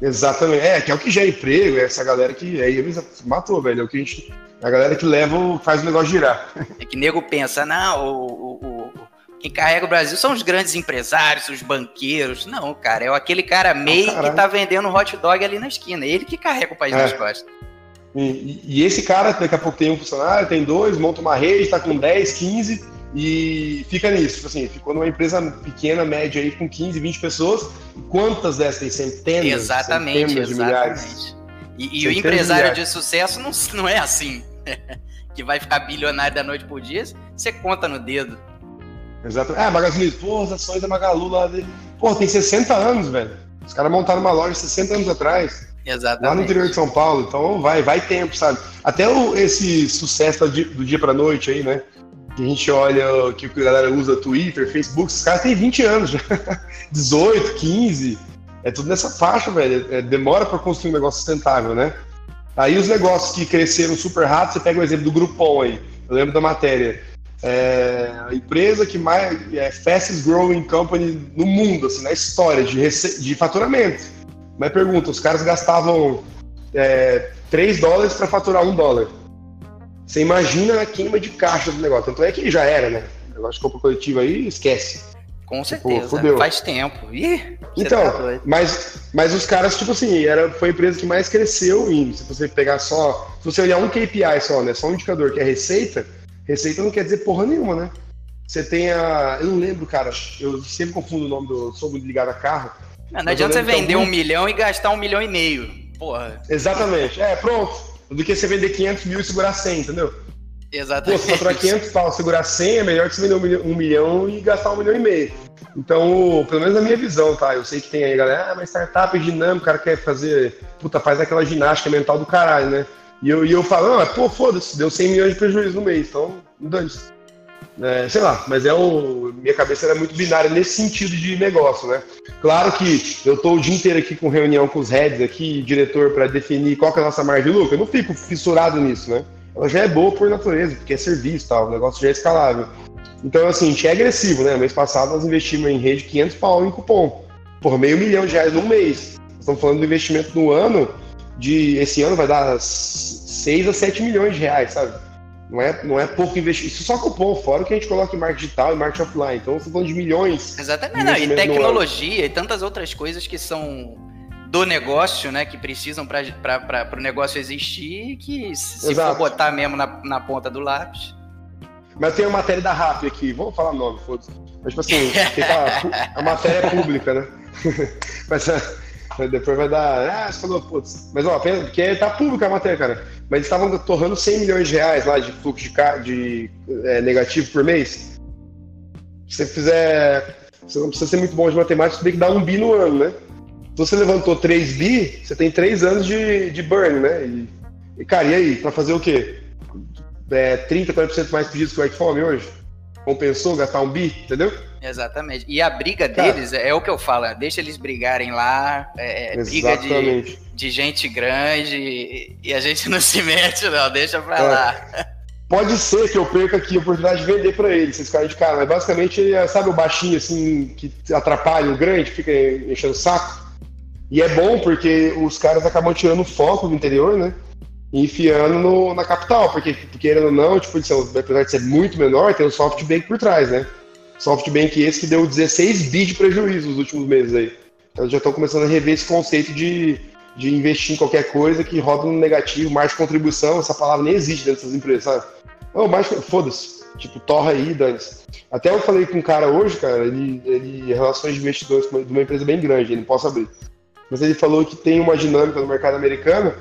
Exatamente. É, que é o que gera emprego, é essa galera que aí eles matou, velho. É o que a gente. A galera que leva, faz o negócio girar. [LAUGHS] É que nego pensa, não, o, o, o, quem carrega o Brasil são os grandes empresários, os banqueiros. Não, cara, é aquele cara MEI que tá vendendo hot dog ali na esquina. Ele que carrega o país é. nas costas. E, e, esse cara, daqui a pouco tem um funcionário, tem dois, monta uma rede, tá com 10, 15 e fica nisso. Tipo assim, ficou numa empresa pequena, média aí, com 15, 20 pessoas. Quantas dessas tem? Centenas? Exatamente, centenas exatamente. De milhares? E, e o empresário de, de sucesso não, [LAUGHS] não é assim. [LAUGHS] que vai ficar bilionário da noite por dia, você conta no dedo. Exato. É, Magazine pô, as ações da Magalu lá dele. Pô, tem 60 anos, velho. Os caras montaram uma loja 60 anos atrás. Exatamente. Lá no interior de São Paulo. Então vai, vai tempo, sabe? Até o, esse sucesso do dia, do dia pra noite aí, né? Que a gente olha que a galera usa Twitter, Facebook, os caras têm 20 anos já. [LAUGHS] 18, 15. É tudo nessa faixa, velho. É, demora para construir um negócio sustentável, né? Aí os negócios que cresceram super rápido, você pega o exemplo do Groupon aí. Eu lembro da matéria. É a empresa que mais é fastest growing company no mundo, assim, na história de, de faturamento. Mas pergunta, os caras gastavam é, 3 dólares para faturar 1 dólar. Você imagina a queima de caixa do negócio. Tanto é que já era, né? O negócio de compra coletiva aí, esquece. Com tipo, certeza. Tipo, Faz tempo. Ih, então, tá mas, mas os caras, tipo assim, era, foi a empresa que mais cresceu em. Se você pegar só. Se você olhar um KPI só, né? Só um indicador que é receita, receita não quer dizer porra nenhuma, né? Você tem a. Eu não lembro, cara. Eu sempre confundo o nome do. Sou muito ligado a carro. Não, não adianta você vender um milhão e gastar um milhão e meio. Porra. Exatamente. É, pronto do que você vender 500 mil e segurar 100, entendeu? Exatamente. Pô, se faturar 500 pau, segurar 100, é melhor que você vender um milhão, e gastar um milhão e meio. Então, pelo menos na minha visão, tá? Eu sei que tem aí, galera, ah, mas startup é dinâmico, o cara quer fazer, puta, faz aquela ginástica mental do caralho, né? E eu, e eu falo, ah, pô, foda-se, deu 100 milhões de prejuízo no mês, então, dane-se. É, sei lá, mas é o. Minha cabeça era muito binária nesse sentido de negócio, né? Claro que eu tô o dia inteiro aqui com reunião com os heads aqui, diretor, para definir qual que é a nossa margem de lucro. Eu não fico fissurado nisso, né? Ela já é boa por natureza, porque é serviço tal, o negócio já é escalável. Então, assim, a gente é agressivo, né? Mês passado nós investimos em rede 500 pau em cupom. Por meio milhão de reais no mês. Estamos falando do investimento no ano de. Esse ano vai dar 6 a 7 milhões de reais, sabe? Não é, não é pouco investimento. Isso só cupom, fora o que a gente coloca em marketing digital e marketing offline. Então, você falando de milhões. Exatamente, não, e tecnologia e tantas outras coisas que são do negócio, né? Que precisam para o negócio existir que se Exato. for botar mesmo na, na ponta do lápis. Mas tem a matéria da RAP aqui, vamos falar nome, foda-se. Mas, tipo assim, [LAUGHS] tá, a matéria é pública, né? [LAUGHS] Mas depois vai dar. Ah, você falou, putz. Mas, ó, porque tá pública a matéria, cara mas eles estavam torrando 100 milhões de reais lá de fluxo de, de é, negativo por mês. Se você fizer. Você não precisa ser muito bom de matemática, você tem que dar um bi no ano, né? Então você levantou 3 bi, você tem 3 anos de, de burn, né? E, e cara, e aí? Pra fazer o quê? É, 30, 40% mais pedidos que o iPhone hoje? Compensou gastar um bi, entendeu? Exatamente. E a briga deles é, é, o que eu falo, é, deixa eles brigarem lá, é, é briga de, de gente grande e a gente não se mete, não, deixa pra é. lá. Pode ser que eu perca aqui a oportunidade de vender para eles, esses caras de cara, mas basicamente ele sabe, o baixinho assim, que atrapalha o grande, fica enchendo o saco. E é bom porque os caras acabam tirando o foco do interior, né? E enfiando no, na capital, porque, querendo ou não, tipo, apesar de ser muito menor, tem o SoftBank por trás, né? SoftBank esse que deu 16 bi de prejuízo nos últimos meses aí. elas já estão começando a rever esse conceito de, de investir em qualquer coisa que roda no negativo, de contribuição, essa palavra nem existe dentro dessas empresas, sabe? Não, margem, foda-se, tipo, torra aí, dane -se. Até eu falei com um cara hoje, cara, ele, ele relações de investidores de uma empresa bem grande, ele não posso abrir. Mas ele falou que tem uma dinâmica no mercado americano,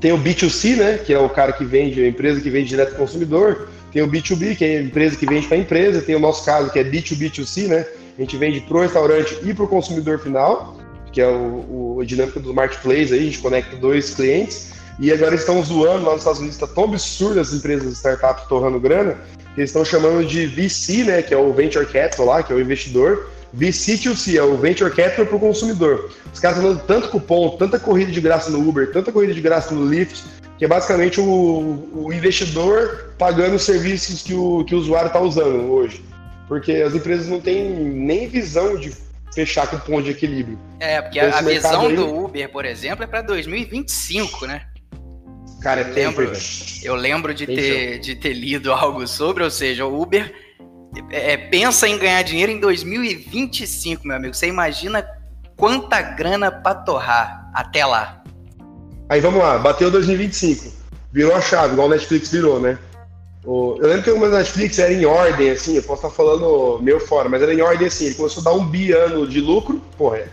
tem o B2C, né, que é o cara que vende, a empresa que vende direto ao consumidor, tem o B2B, que é a empresa que vende para a empresa, tem o nosso caso, que é B2B2C, né, a gente vende para o restaurante e para o consumidor final, que é o, o, a dinâmica do marketplace, aí, a gente conecta dois clientes, e agora estão zoando lá nos Estados Unidos, está tão absurdo as empresas startups torrando grana, que eles estão chamando de VC, né, que é o Venture Capital lá, que é o investidor, VC2C, é o Venture Capital para o consumidor. Os caras estão dando tanto cupom, tanta corrida de graça no Uber, tanta corrida de graça no Lyft, que é basicamente o, o investidor pagando os serviços que o, que o usuário está usando hoje. Porque as empresas não têm nem visão de fechar com ponto de equilíbrio. É, porque então, a, a visão aí... do Uber, por exemplo, é para 2025, né? Cara, é eu tempo, lembro, Eu lembro de ter, de ter lido algo sobre, ou seja, o Uber é, é, pensa em ganhar dinheiro em 2025, meu amigo. Você imagina quanta grana para torrar até lá. Aí vamos lá, bateu 2025. Virou a chave, igual o Netflix virou, né? Eu lembro que o Netflix era em ordem, assim, eu posso estar falando meio fora, mas era em ordem assim, ele começou a dar um bi ano de lucro, porra,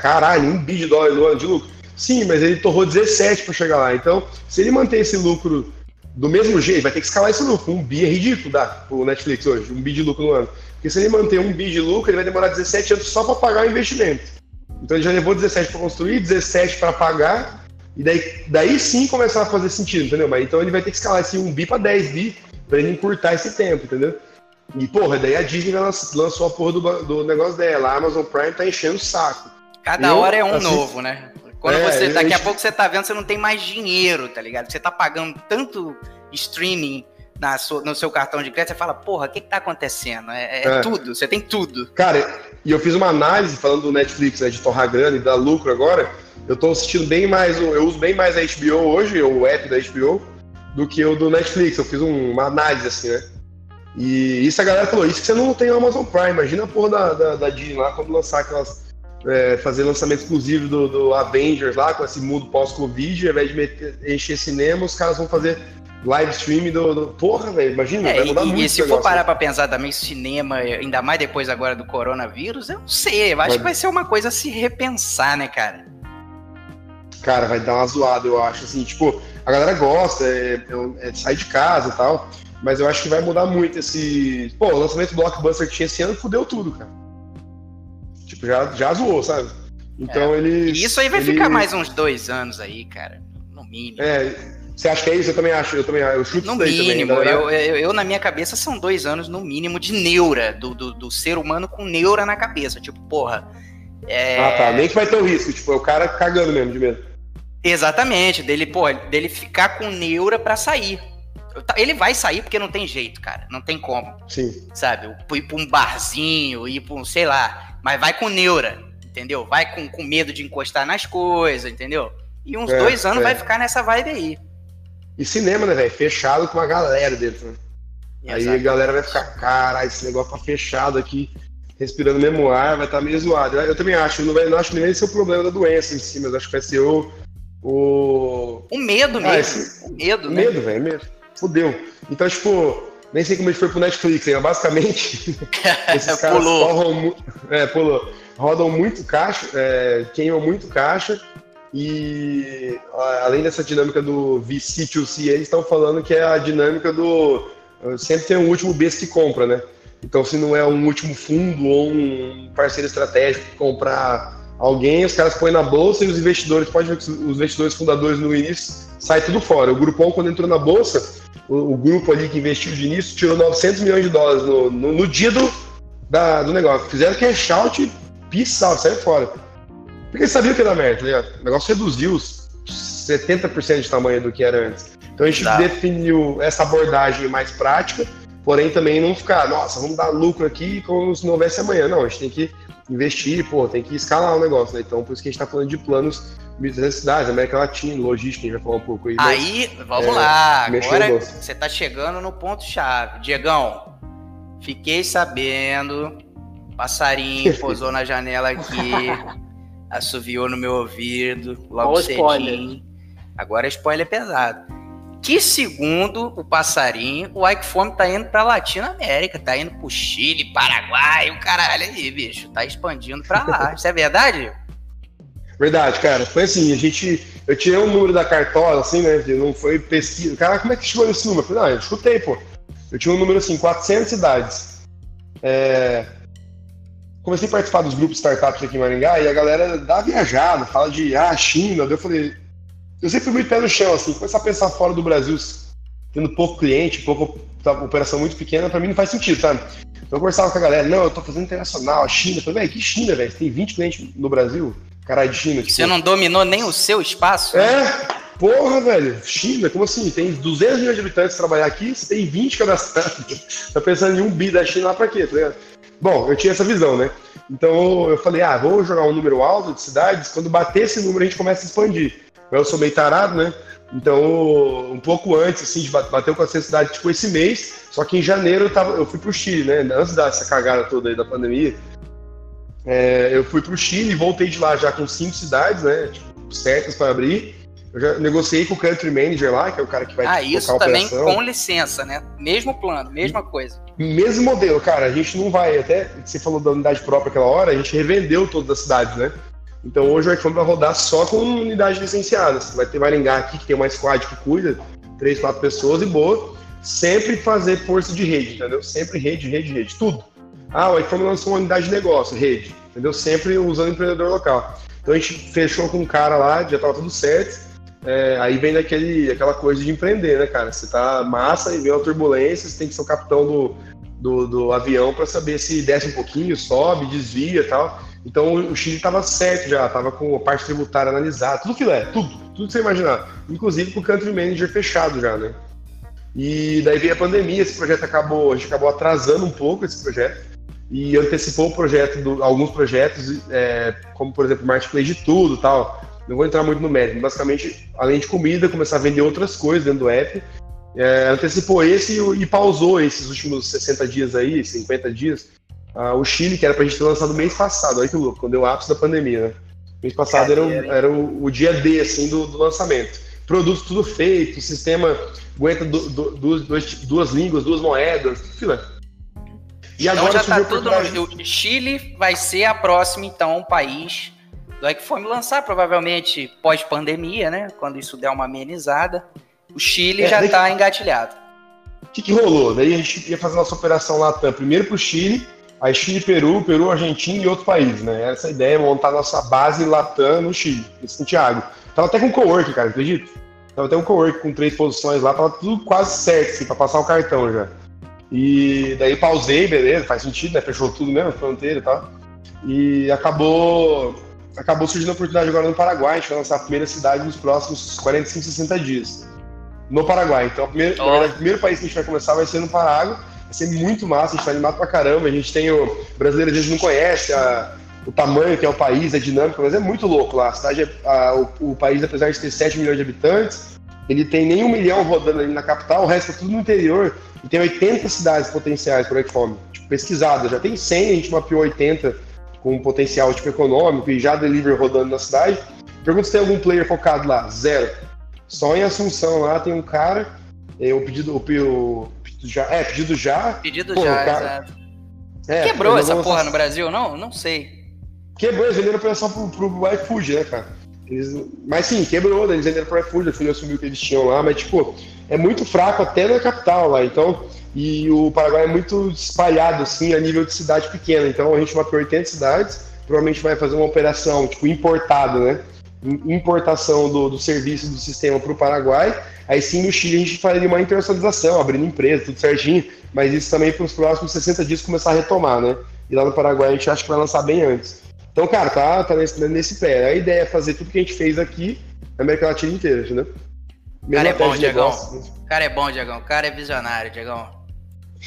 caralho, um bi de dólar no ano de lucro. Sim, mas ele torrou 17 para chegar lá. Então, se ele manter esse lucro do mesmo jeito, vai ter que escalar esse lucro. Um bi é ridículo, dá, pro Netflix hoje, um bi de lucro no ano. Porque se ele manter um bi de lucro, ele vai demorar 17 anos só para pagar o investimento. Então ele já levou 17 para construir, 17 para pagar, e daí, daí sim começar a fazer sentido, entendeu? Mas então ele vai ter que escalar esse um bi para 10 bi para ele encurtar esse tempo, entendeu? E, porra, daí a Disney lançou a porra do, do negócio dela, a Amazon Prime tá enchendo o saco. Cada eu, hora é um assim, novo, né? Quando é, você, daqui a pouco você tá vendo, você não tem mais dinheiro, tá ligado? Você tá pagando tanto streaming na sua, no seu cartão de crédito, você fala, porra, o que, que tá acontecendo? É, é, é, tudo, você tem tudo. Cara, e eu fiz uma análise falando do Netflix, né, de torrar grana e dar lucro agora. Eu tô assistindo bem mais, eu uso bem mais a HBO hoje, o app da HBO, do que o do Netflix. Eu fiz um, uma análise assim, né? E isso a galera falou, isso que você não tem o Amazon Prime, imagina a porra da, da, da Disney lá quando lançar aquelas é, fazer lançamento exclusivo do, do, Avengers lá, com esse mundo pós-Covid, ao invés de meter, encher cinema, os caras vão fazer live stream do. do... Porra, velho, imagina, é, vai mudar e, muito. E se for parar pra pensar também, cinema, ainda mais depois agora do coronavírus, eu não sei, eu acho vai... que vai ser uma coisa a se repensar, né, cara? Cara, vai dar uma zoada, eu acho. Assim, tipo, a galera gosta, é, é, é de sair de casa e tal, mas eu acho que vai mudar muito esse. Pô, o lançamento do blockbuster que tinha esse ano fudeu tudo, cara. Tipo, já, já zoou, sabe? Então é. ele. Isso aí vai ele... ficar mais uns dois anos aí, cara. No mínimo. É. Você acha que é isso? Eu também acho. Eu também eu chuto No mínimo. Também, eu, eu, eu, na minha cabeça, são dois anos no mínimo de neura, do, do, do ser humano com neura na cabeça. Tipo, porra. É... Ah, tá. Nem que vai ter o risco. Tipo, é o cara cagando mesmo de medo. Exatamente. Dele, porra, dele ficar com neura para sair. Ele vai sair porque não tem jeito, cara. Não tem como. Sim. Sabe? Ir pra um barzinho, ir pra um, sei lá mas vai com neura, entendeu? Vai com, com medo de encostar nas coisas, entendeu? E uns é, dois anos é. vai ficar nessa vibe aí. E cinema, né, velho? Fechado com uma galera dentro, né? Aí a galera vai ficar, caralho, esse negócio tá fechado aqui, respirando mesmo ar, vai estar tá meio zoado. Eu, também acho, não, não acho nem vai ser o problema da doença em si, mas acho que vai ser o. O, o medo mesmo. Ah, esse... O medo, né? Medo, velho, medo. Fudeu. Então, tipo, nem sei como ele foi pro Netflix, hein? basicamente [LAUGHS] esses caras pulou. É, pulou, rodam muito caixa, é, queimam muito caixa e além dessa dinâmica do VC2C, eles estão falando que é a dinâmica do sempre tem um último besta que compra, né? Então se não é um último fundo ou um parceiro estratégico comprar alguém, os caras põem na bolsa e os investidores, pode ver que os investidores fundadores no início sai tudo fora. O Grupão quando entrou na bolsa o, o, grupo ali que investiu de início tirou 900 milhões de dólares no, no, no dia do, da, do negócio. Fizeram cash out e peace out, saiu fora. Porque eles sabiam que era merda, tá ligado? O negócio reduziu 70% de tamanho do que era antes. Então a gente definiu essa abordagem mais prática, porém também não ficar, nossa, vamos dar lucro aqui como se não houvesse amanhã. Não, a gente tem que investir, pô, tem que escalar o negócio, né? Então por isso que a gente está falando de planos necessidades, América Latina, logística, a gente vai falar um pouco aí. Aí, mas, vamos é, lá, agora você tá chegando no ponto-chave. Diegão, fiquei sabendo, passarinho [LAUGHS] pousou na janela aqui, assoviou no meu ouvido, logo Olha cedinho. Spoiler. Agora spoiler pesado. Que segundo o passarinho, o Ike Fome tá indo pra Latina América, tá indo pro Chile, Paraguai, o caralho aí, bicho. Tá expandindo pra lá. [LAUGHS] Isso é verdade? Verdade, cara. Foi assim, a gente. Eu tirei um número da cartola, assim, né? Não foi pesquisa. Cara, como é que chegou esse número? Eu falei, não, eu escutei, pô. Eu tinha um número assim, 400 cidades. É... Comecei a participar dos grupos startups aqui em Maringá e a galera dá viajada, fala de ah, China. Eu falei, eu sempre fui muito pé no chão, assim, começar a pensar fora do Brasil, tendo pouco cliente, pouca tá, operação muito pequena, pra mim não faz sentido, sabe? Então eu conversava com a galera, não, eu tô fazendo internacional, a China. Eu falei, velho, que China, velho? Você tem 20 clientes no Brasil? Caralho, de China. Tipo... Você não dominou nem o seu espaço? É, porra, velho. China, como assim? Tem 200 milhões de habitantes trabalhar aqui, você tem 20 cadastrados. tá pensando em um bi da China lá pra quê, tá ligado? Bom, eu tinha essa visão, né? Então eu falei, ah, vou jogar um número alto de cidades, quando bater esse número a gente começa a expandir. Eu sou meio tarado, né? Então, um pouco antes, assim, de bater com a cidade, tipo, esse mês, só que em janeiro eu, tava, eu fui pro Chile, né? Antes dessa cagada toda aí da pandemia, é, eu fui pro Chile e voltei de lá já com cinco cidades, né? Tipo, certas para abrir. Eu já negociei com o country manager lá, que é o cara que vai Ah, isso também com licença, né? Mesmo plano, mesma coisa. Mesmo modelo, cara. A gente não vai, até você falou da unidade própria aquela hora, a gente revendeu todas as cidades, né? Então hoje o iPhone vai rodar só com unidade licenciada. Você vai ter Maringá aqui, que tem uma squad que cuida, três, quatro pessoas e boa. Sempre fazer força de rede, entendeu? Sempre rede, rede, rede, tudo. Ah, o iPhone lançou uma unidade de negócio, rede, entendeu? Sempre usando empreendedor local. Então a gente fechou com um cara lá, já tava tudo certo. É, aí vem daquele, aquela coisa de empreender, né, cara? Você tá massa e vem uma turbulência, você tem que ser o capitão do, do, do avião para saber se desce um pouquinho, sobe, desvia e tal. Então o Chile estava certo já, estava com a parte tributária analisada, tudo que é, tudo, tudo que você imaginar. Inclusive com o country manager fechado já, né? E daí veio a pandemia, esse projeto acabou, a gente acabou atrasando um pouco esse projeto e antecipou o projeto, do, alguns projetos, é, como por exemplo Marketplace de tudo tal. Não vou entrar muito no mérito, basicamente, além de comida, começar a vender outras coisas dentro do app. É, antecipou esse e, e pausou esses últimos 60 dias aí, 50 dias, ah, o Chile, que era pra gente ter lançado mês passado, olha que louco, quando deu o ápice da pandemia, né? Mês passado era, o, era o, o, dia D, assim, do, do, lançamento. Produto tudo feito, sistema aguenta du, du, duas, duas línguas, duas moedas, filé. E então agora já tá tudo no o Chile vai ser a próxima, então, país do Equifome lançar, provavelmente pós-pandemia, né? Quando isso der uma amenizada. O Chile é, já está engatilhado. O que, que rolou? Daí a gente ia fazer nossa operação lá primeiro para o Chile, Aí Chile, Peru, Peru, Argentina e outros países, né? Essa ideia é montar nossa base Latam no Chile, em Santiago. Tava até com cowork, cara, acredita? Tava até um cowork com três posições lá, tava tudo quase certo, assim, pra passar o cartão já. E daí pausei, beleza, faz sentido, né? Fechou tudo mesmo, fronteira e tal. E acabou, acabou surgindo a oportunidade agora no Paraguai, a gente vai lançar a primeira cidade nos próximos 45, 60 dias. No Paraguai. Então, primeiro, oh. verdade, o primeiro país que a gente vai começar vai ser no Paraguai Vai ser muito massa, a gente tá animado pra caramba. A gente tem o. O brasileiro às vezes não conhece a, o tamanho que é o país, a dinâmica, mas é muito louco lá. A cidade é, a, o, o, país, apesar de ter 7 milhões de habitantes, ele tem nem um milhão rodando ali na capital, o resto é tudo no interior. E tem 80 cidades potenciais por Ecfome, tipo, pesquisadas. Já tem 100, a gente mapeou 80 com potencial tipo, econômico e já delivery rodando na cidade. Pergunta se tem algum player focado lá. Zero. Só em Assunção lá tem um cara, é, o pedido, o, já. É, pedido já. Pedido Pô, já, cara... exato. É, Quebrou essa porra no Brasil, não? Não sei. Quebrou, eles venderam só pro, pro iFood, né, cara? Eles... Mas sim, quebrou, né? eles venderam pro iFood, a filha assumiu o que eles tinham lá, mas tipo, é muito fraco até na capital lá, então. E o Paraguai é muito espalhado, assim, a nível de cidade pequena. Então a gente mapeou 80 cidades, provavelmente vai fazer uma operação, tipo, importada, né? Importação do, do serviço do sistema para o Paraguai Aí sim, no Chile a gente faria uma internacionalização, abrindo empresa, tudo certinho, mas isso também para os próximos 60 dias começar a retomar, né? E lá no Paraguai a gente acha que vai lançar bem antes. Então, cara, tá, tá nesse, nesse pé. A ideia é fazer tudo que a gente fez aqui na América Latina inteira, entendeu? Cara é bom, Diegão. Cara é bom, Diegão. Cara é visionário, Diegão.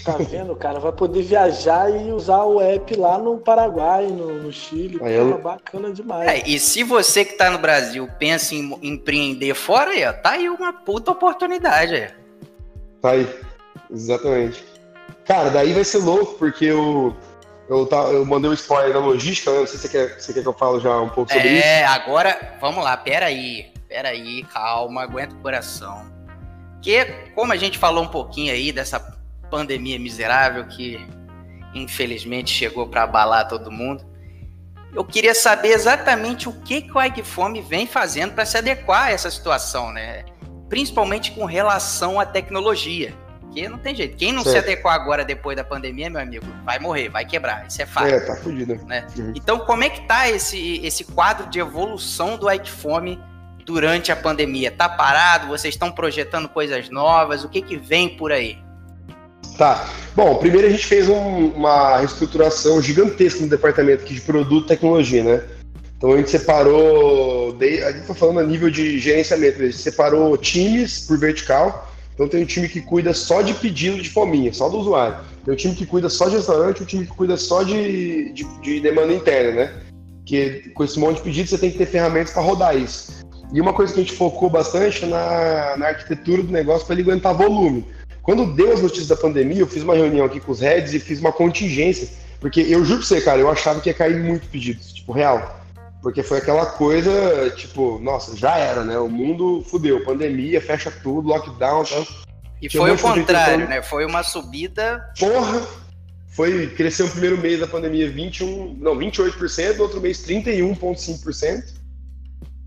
Tá vendo, cara? Vai poder viajar e usar o app lá no Paraguai, no, no Chile. Aí eu... Bacana demais. É, e se você que tá no Brasil pensa em empreender fora, aí, ó, tá aí uma puta oportunidade. Aí. Tá aí, exatamente. Cara, daí vai ser louco, porque o, Eu, tá, eu mandei um spoiler da logística, né? não sei se você quer, você quer que eu fale já um pouco sobre é, isso. É, agora, vamos lá, peraí, peraí, calma, aguenta o coração. Que, como a gente falou um pouquinho aí dessa pandemia miserável que infelizmente chegou para abalar todo mundo, eu queria saber exatamente o que, que o Ikefoam vem fazendo para se adequar a essa situação, né? Principalmente com relação à tecnologia. Porque não tem jeito. Quem não certo. se adequar agora depois da pandemia, meu amigo, vai morrer, vai quebrar. Isso é fato. É, tá fudido. Né? Uhum. Então, como é que tá esse, esse quadro de evolução do Ikefoam durante a pandemia? Tá parado? Vocês estão projetando coisas novas? O que, que vem por aí? Tá. Bom, primeiro a gente fez um, uma reestruturação gigantesca no departamento aqui de produto e tecnologia, né? Então a gente separou, a gente tá falando a nível de gerenciamento, a gente separou times por vertical. Então tem um time que cuida só de pedido de fominha, só do usuário. Tem um time que cuida só de restaurante, um time que cuida só de, de, de demanda interna, né? Que com esse monte de pedidos você tem que ter ferramentas para rodar isso. E uma coisa que a gente focou bastante na, na arquitetura do negócio para ele aguentar volume. Quando deu as notícias da pandemia, eu fiz uma reunião aqui com os heads e fiz uma contingência. Porque eu juro pra você, cara, eu achava que ia cair muito pedidos, tipo, real. Porque foi aquela coisa, tipo, nossa, já era, né? O mundo fudeu, pandemia, fecha tudo, lockdown, tá? E Tinha foi um o contrário, né? Foi uma subida. Porra! Foi, cresceu no primeiro mês da pandemia 21, não, 28%, no outro mês 31,5%.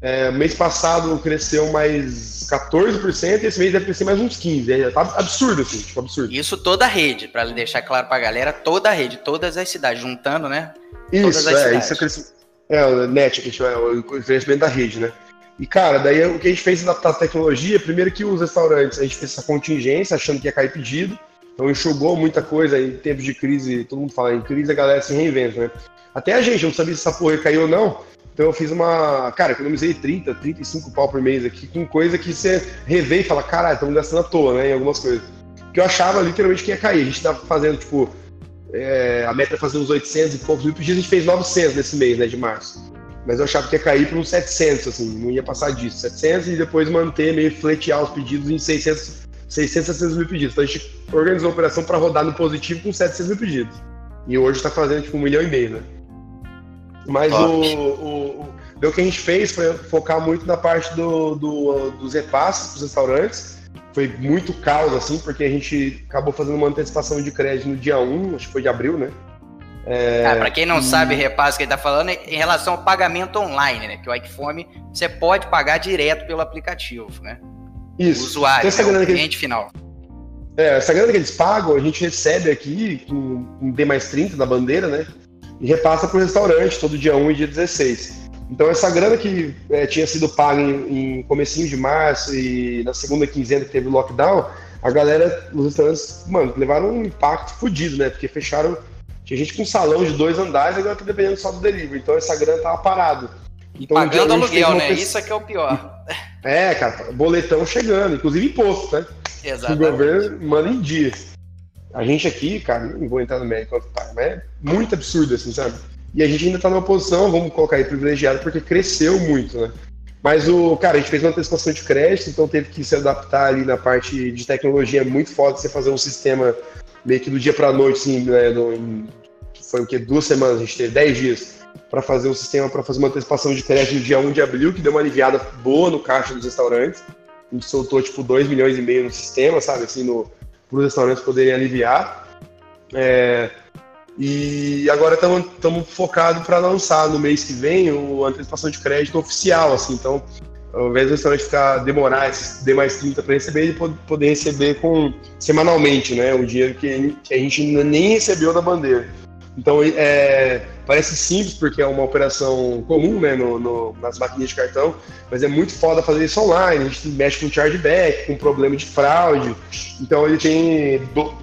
É, mês passado cresceu mais 14% e esse mês deve crescer mais uns 15%. É, tá absurdo, assim, tipo, absurdo. Isso toda a rede, para deixar claro pra galera, toda a rede, todas as cidades, juntando, né? Isso, é, isso é, crescimento, é o net, é o crescimento da rede, né? E, cara, daí o que a gente fez adaptar a tecnologia, primeiro que os restaurantes, a gente fez essa contingência, achando que ia cair pedido, então enxugou muita coisa em tempos de crise, todo mundo fala em crise, a galera se reinventa, né? Até a gente não sabia se essa porra caiu ou não, então eu fiz uma. Cara, economizei 30, 35 pau por mês aqui com coisa que você revê e fala, caralho, estamos gastando à toa, né? Em algumas coisas. Que eu achava literalmente que ia cair. A gente tava fazendo, tipo, é, a meta é fazer uns 800 e poucos mil pedidos, a gente fez 900 nesse mês, né, de março. Mas eu achava que ia cair para uns 700, assim, não ia passar disso. 700 e depois manter, meio fletear os pedidos em 600, 600 700 mil pedidos. Então a gente organizou a operação para rodar no positivo com 700 mil pedidos. E hoje está fazendo, tipo, um milhão e meio, né? Mas o, o, o, que a gente fez foi focar muito na parte do, do, dos repasses para os restaurantes. Foi muito caos, assim, porque a gente acabou fazendo uma antecipação de crédito no dia 1, acho que foi de abril, né? É, ah, para quem não sabe, repasse que ele está falando é em relação ao pagamento online, né? Que o Ikephone você pode pagar direto pelo aplicativo, né? Isso. O usuário, então, né? o cliente eles... final. É, essa grana que eles pagam, a gente recebe aqui com um D mais 30 da bandeira, né? E repassa para o restaurante todo dia 1 e dia 16. Então essa grana que é, tinha sido paga em, em comecinho de março e na segunda quinzena que teve o lockdown, a galera, os restaurantes, mano, levaram um impacto fodido, né? Porque fecharam, tinha gente com um salão de dois andares, agora tá dependendo só do delivery. Então essa grana tava parada. Então, Pagando aluguel, né? Isso é que é o pior. É, cara, boletão chegando, inclusive imposto, né? [LAUGHS] Exatamente. O governo manda em dias. A gente aqui, cara, não vou entrar no mérito mas é muito absurdo, assim, sabe? E a gente ainda tá numa posição, vamos colocar aí, privilegiado, porque cresceu muito, né? Mas o, cara, a gente fez uma antecipação de crédito, então teve que se adaptar ali na parte de tecnologia muito foda, você fazer um sistema meio que do dia para noite, assim, né, no, foi o que? Duas semanas, a gente teve dez dias para fazer um sistema, para fazer uma antecipação de crédito no dia 1 de abril, que deu uma aliviada boa no caixa dos restaurantes. A gente soltou, tipo, 2 milhões e meio no sistema, sabe, assim, no, para os restaurantes poderem aliviar. É, e agora estamos focados para lançar no mês que vem o antecipação de crédito oficial, assim. Então, ao invés do restaurante ficar demorar esses D mais 30 para receber, ele pode, poder receber com semanalmente, né? O dinheiro que, que a gente nem recebeu da bandeira. Então, é, parece simples porque é uma operação comum né, no, no, nas maquininhas de cartão, mas é muito foda fazer isso online. A gente mexe com chargeback, com problema de fraude. Então, ele tem.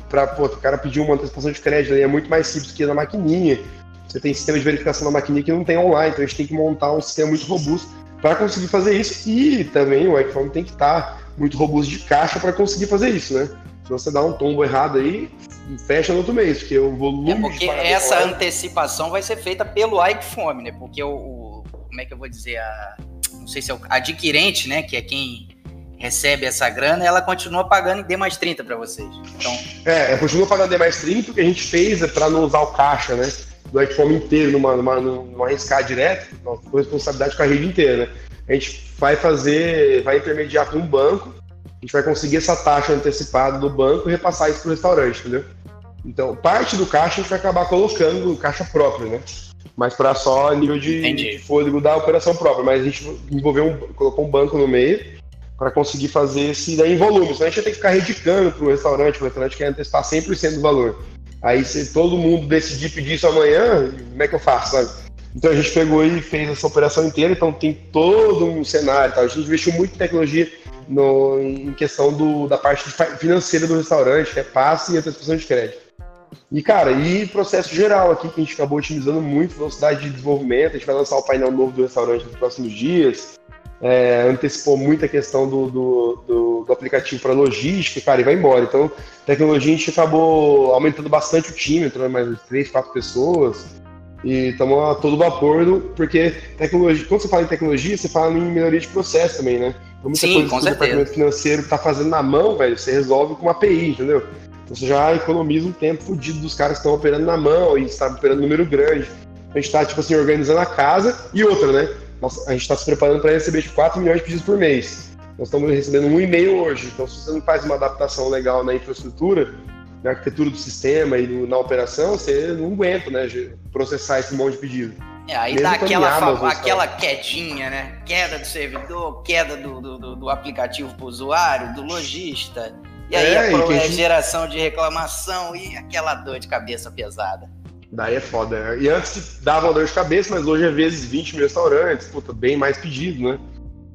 Para o cara pedir uma antecipação de crédito, é muito mais simples que na maquininha. Você tem sistema de verificação na maquininha que não tem online, então a gente tem que montar um sistema muito robusto para conseguir fazer isso. E também o iPhone tem que estar tá muito robusto de caixa para conseguir fazer isso, né? Se você dá um tombo errado aí, fecha no outro mês, porque o volume. É porque essa antecipação vai ser feita pelo Ike Fome, né? Porque o, o, Como é que eu vou dizer? A, não sei se é o adquirente, né? Que é quem recebe essa grana, ela continua pagando em D mais 30 para vocês. Então... É, continua pagando D mais 30, o que a gente fez é para não usar o caixa, né? do Equiform inteiro numa, numa, numa arriscar direto, temos responsabilidade com a rede inteira, né? A gente vai fazer, vai intermediar com um banco, a gente vai conseguir essa taxa antecipada do banco e repassar isso para o restaurante, entendeu? Então, parte do caixa a gente vai acabar colocando caixa própria, né? Mas para só nível de, de, fôlego da operação própria. Mas a gente envolveu um, colocou um banco no meio para conseguir fazer esse daí em volume. Senão a gente vai ter que ficar redicando para o restaurante, o restaurante quer antecipar 100% do valor. Aí se todo mundo decidir pedir isso amanhã, como é que eu faço, sabe? Então a gente pegou e fez essa operação inteira, então tem todo um cenário. Tá? A gente investiu muito em tecnologia no, em questão do, da parte financeira do restaurante, que é passe e antecipação de crédito. E, cara, e processo geral aqui, que a gente acabou otimizando muito, velocidade de desenvolvimento, a gente vai lançar o painel novo do restaurante nos próximos dias, é, antecipou muito a questão do, do, do, do aplicativo para logística, cara, e vai embora. Então, tecnologia a gente acabou aumentando bastante o time, entrando mais três, quatro pessoas, e estamos a todo vapor, porque tecnologia, quando você fala em tecnologia, você fala em melhoria de processo também, né? Então, muita Sim, coisa que o departamento financeiro está fazendo na mão, velho, você resolve com uma API, entendeu? Então você já economiza um tempo fodido dos caras que estão operando na mão e está operando número grande. A gente está, tipo assim, organizando a casa e outra, né? a gente está se preparando para receber tipo, 4 milhões de pedidos por mês. Nós estamos recebendo um e-mail hoje. Então, se você não faz uma adaptação legal na infraestrutura, na arquitetura do sistema e no, na operação, você não aguenta, né? Processar esse monte de pedido. É, aí Mesmo dá aquela, aquela quedinha, né? Queda do servidor, queda do, do, do aplicativo para o usuário, do lojista. E aí é, a, e a gente... geração de reclamação e aquela dor de cabeça pesada. Daí é foda. Né? E antes dava dor de cabeça, mas hoje é vezes 20 mil restaurantes, puta, bem mais pedido, né?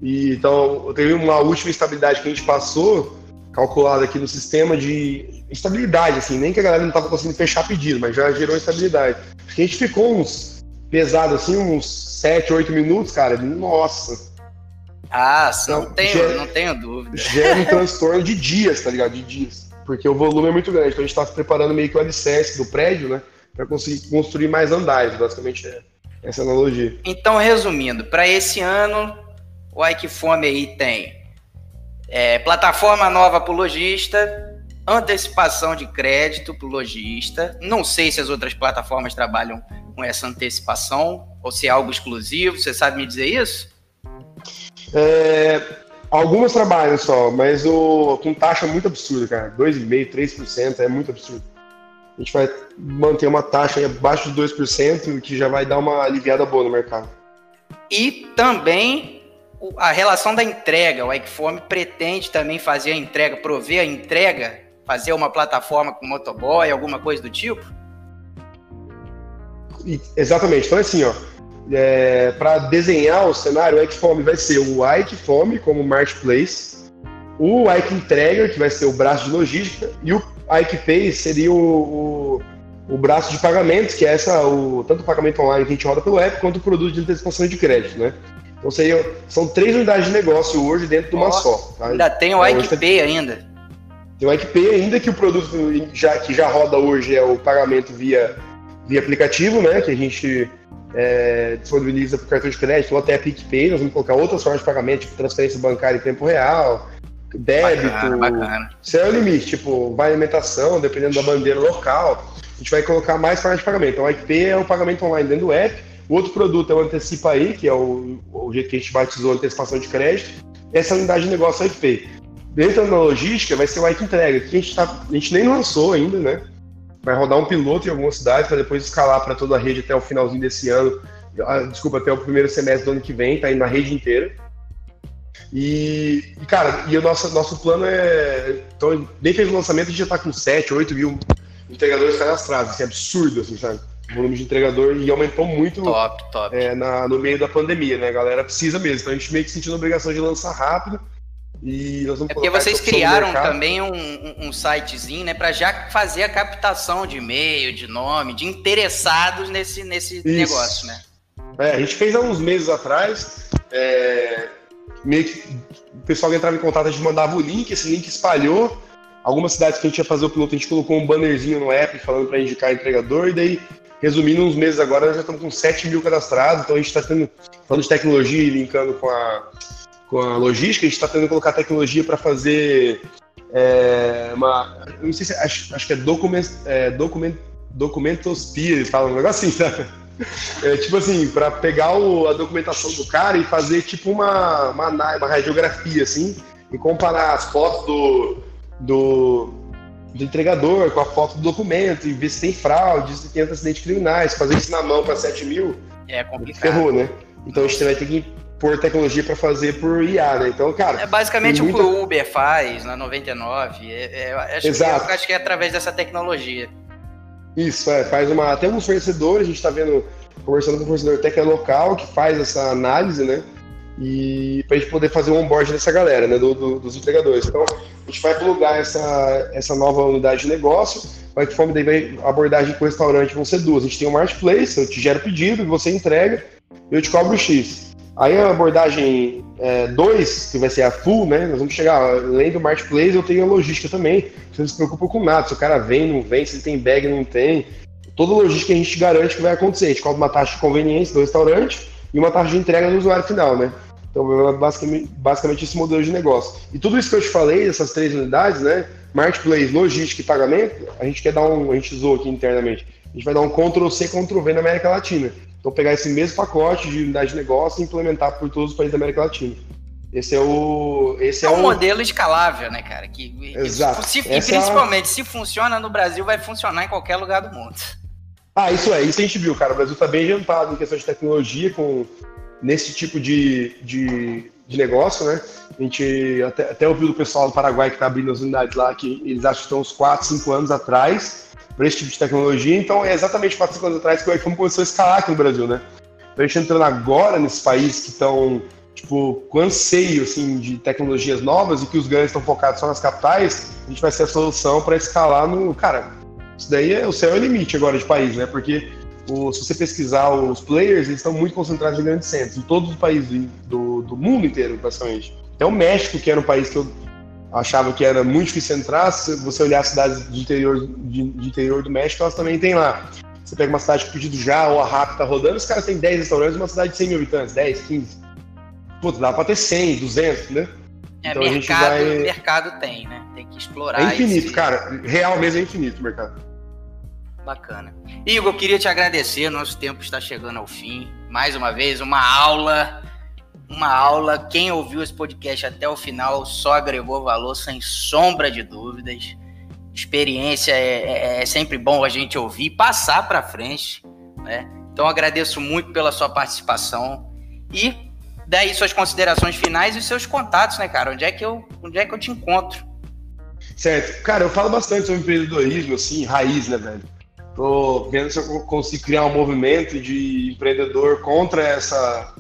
E, então, teve uma última estabilidade que a gente passou, calculada aqui no sistema de estabilidade, assim, nem que a galera não tava conseguindo fechar pedido, mas já gerou estabilidade. Porque a gente ficou uns pesado assim, uns 7, 8 minutos, cara. Nossa, ah, não tenho, gera, não tenho dúvida. Gera um [LAUGHS] transtorno de dias, tá ligado? De dias. Porque o volume é muito grande. Então a gente está preparando meio que o alicerce do prédio, né? Para conseguir construir mais andares, basicamente é essa analogia. Então, resumindo, para esse ano, o Ikefome aí tem é, plataforma nova para o lojista, antecipação de crédito para o lojista. Não sei se as outras plataformas trabalham com essa antecipação ou se é algo exclusivo. Você sabe me dizer isso? É, algumas trabalham só, mas o, com taxa muito absurda, cara. 2,5%, 3% é muito absurdo. A gente vai manter uma taxa abaixo de 2%, que já vai dar uma aliviada boa no mercado. E também a relação da entrega. O Equiform pretende também fazer a entrega, prover a entrega, fazer uma plataforma com motoboy, alguma coisa do tipo? Exatamente. Então, é assim, ó é, para desenhar o cenário, o Xfome vai ser o Ikefome como marketplace, o Ike Entrega, que vai ser o braço de logística, e o Ike Pay seria o, o, o, braço de pagamentos, que é essa, o, tanto o pagamento online que a gente roda pelo app, quanto o produto de antecipação de crédito, né? Então seria, são três unidades de negócio hoje dentro de uma oh, só. Tá? Ainda tem o então, Ike Pay ainda. Tem o Pay ainda, que o produto já, que já roda hoje é o pagamento via, via aplicativo, né? Que a gente é, disponibiliza para cartão de crédito ou até a PicPay, nós vamos colocar outras formas de pagamento, tipo transferência bancária em tempo real, débito. Bacana, bacana. Isso é o limite, tipo, vai alimentação, dependendo da bandeira local. A gente vai colocar mais formas de pagamento. Então, o IPP é o pagamento online dentro do app. O outro produto é o Antecipa aí, que é o, o jeito que a gente batizou antecipação de crédito. Essa é a unidade de negócio é o. Dentro da logística, vai ser o Ike Entrega, que a gente, tá, a gente nem lançou ainda, né? vai rodar um piloto em algumas cidades para depois escalar para toda a rede até o finalzinho desse ano. Ah, desculpa, até o primeiro semestre do ano que vem, tá indo na rede inteira. E, e, cara, e o nosso, nosso plano é. Então, nem fez o lançamento, a gente já tá com 7, 8 mil entregadores cadastrados. Assim, absurdo, assim, sabe? O volume de entregador e aumentou muito top, top. É, na, no meio da pandemia, né? A galera precisa mesmo. Então a gente meio que sentiu a obrigação de lançar rápido e nós vamos é porque vocês criaram também um, um, sitezinho, né, para já fazer a captação de e-mail, de nome, de interessados nesse, nesse negócio, né? É, a gente fez há uns meses atrás, é, meio que o pessoal entrava em contato, a gente mandava o link, esse link espalhou. Algumas cidades que a gente ia fazer o piloto, a gente colocou um bannerzinho no app falando para indicar entregador, e daí, resumindo, uns meses agora, nós já estamos com 7 mil cadastrados, então a gente está falando de tecnologia e linkando com a, com a logística, a gente está tentando colocar tecnologia para fazer é, uma. Não sei se acho, acho que é document, é, document documentospia, eles falam um negócio assim, sabe? É, tipo assim, para pegar o, a documentação do cara e fazer tipo uma, uma, uma radiografia, assim, e comparar as fotos do, do, do entregador com a foto do documento e ver se tem fraude, se tem antecedentes criminais, fazer isso na mão para 7 mil. É complicado. Ferrou, né? Então a gente vai ter que pôr tecnologia para fazer por IA, né? Então, cara. É basicamente muita... o que o Uber faz na 99. É, é, acho, Exato. Que, acho que é através dessa tecnologia. Isso, é. Faz uma. Tem alguns fornecedores, a gente está vendo, conversando com um fornecedor até que é local, que faz essa análise, né? E para a gente poder fazer o onboard dessa galera, né? Do, do, dos entregadores. Então, a gente vai plugar essa, essa nova unidade de negócio. Vai que forma daí vai, abordagem com o restaurante vão ser duas. A gente tem um marketplace, eu te gero pedido, você entrega, eu te cobro X. Aí a abordagem 2, é, que vai ser a full, né? Nós vamos chegar, além do marketplace, eu tenho a logística também. Você não se preocupa com nada, se o cara vem, não vem, se ele tem bag, não tem. Toda a logística a gente garante que vai acontecer. A gente cobra uma taxa de conveniência do restaurante e uma taxa de entrega do usuário final, né? Então, é basicamente, basicamente esse modelo de negócio. E tudo isso que eu te falei, essas três unidades, né? Marketplace, logística e pagamento, a gente quer dar um, a gente usou aqui internamente, a gente vai dar um Ctrl C, Ctrl V na América Latina. Então, pegar esse mesmo pacote de unidade de negócio e implementar por todos os países da América Latina. Esse é o. Esse é, é um o... modelo escalável, né, cara? Que, Exato. Se, e principalmente, é se funciona no Brasil, vai funcionar em qualquer lugar do mundo. Ah, isso é, isso a gente viu, cara. O Brasil está bem adiantado em questão de tecnologia, com nesse tipo de, de, de negócio, né? A gente até, até ouviu do pessoal do Paraguai que está abrindo as unidades lá, que eles acham que estão uns 4, 5 anos atrás para esse tipo de tecnologia. Então, é exatamente 4, 5 anos atrás que o iPhone começou a escalar aqui no Brasil, né? Então, a gente entrando agora nesses países que estão, tipo, com anseio, assim, de tecnologias novas e que os ganhos estão focados só nas capitais, a gente vai ser a solução para escalar no... Cara, isso daí é o céu é o limite agora de país, né? Porque o, se você pesquisar os players, eles estão muito concentrados em grandes centros, em todos os países do, do mundo inteiro, basicamente. Até o México, que era um país que eu achava que era muito difícil entrar, se você olhar as cidades de interior, de, de interior do México, elas também têm lá. Você pega uma cidade que pedido já ou a rápida tá rodando, os caras têm 10 restaurantes, uma cidade de 100 mil habitantes, 10, 15. Putz, dá pra ter 100, 200, né? É, então mercado, a gente vai... mercado tem, né? Tem que explorar. É infinito, esse... cara. Real mesmo é infinito o mercado. Bacana. Igor, eu queria te agradecer, nosso tempo está chegando ao fim. Mais uma vez, uma aula uma aula. Quem ouviu esse podcast até o final só agregou valor, sem sombra de dúvidas. Experiência é, é, é sempre bom a gente ouvir, passar para frente, né? Então agradeço muito pela sua participação e daí suas considerações finais e seus contatos, né, cara? Onde é que eu, onde é que eu te encontro? Certo. Cara, eu falo bastante sobre empreendedorismo, assim, raiz, né, velho? Tô vendo se eu consigo criar um movimento de empreendedor contra essa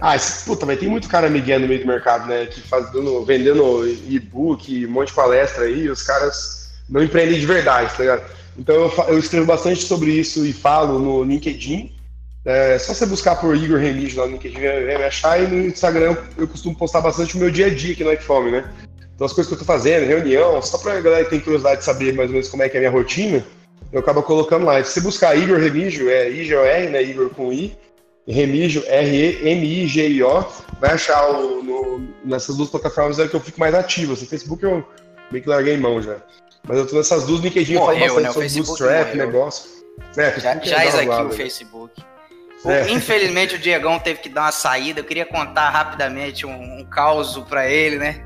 ah, esse, puta, mas tem muito cara miguel no meio do mercado, né? Que fazendo, vendendo e-book, um monte de palestra aí, os caras não empreendem de verdade, tá ligado? Então eu, eu escrevo bastante sobre isso e falo no LinkedIn. É só você buscar por Igor Remígio lá no LinkedIn, vai me achar, e no Instagram eu costumo postar bastante o meu dia a dia aqui no Ecfome, né? Então as coisas que eu tô fazendo, reunião, só pra galera que tem curiosidade de saber mais ou menos como é que é a minha rotina, eu acabo colocando lá. Se você buscar Igor Remígio, é I-G-O-R, né? Igor com I, Remigio, R-E-M-I-G-I-O, vai achar o, no, nessas duas plataformas é que eu fico mais ativo. Assim, Facebook eu meio que larguei mão já. Mas eu tô nessas duas, LinkedIn eu falo bastante né? sobre bootstrap, negócio. É, já já é aqui o Facebook. É. Infelizmente o Diegão teve que dar uma saída. Eu queria contar rapidamente um, um caos para ele, né?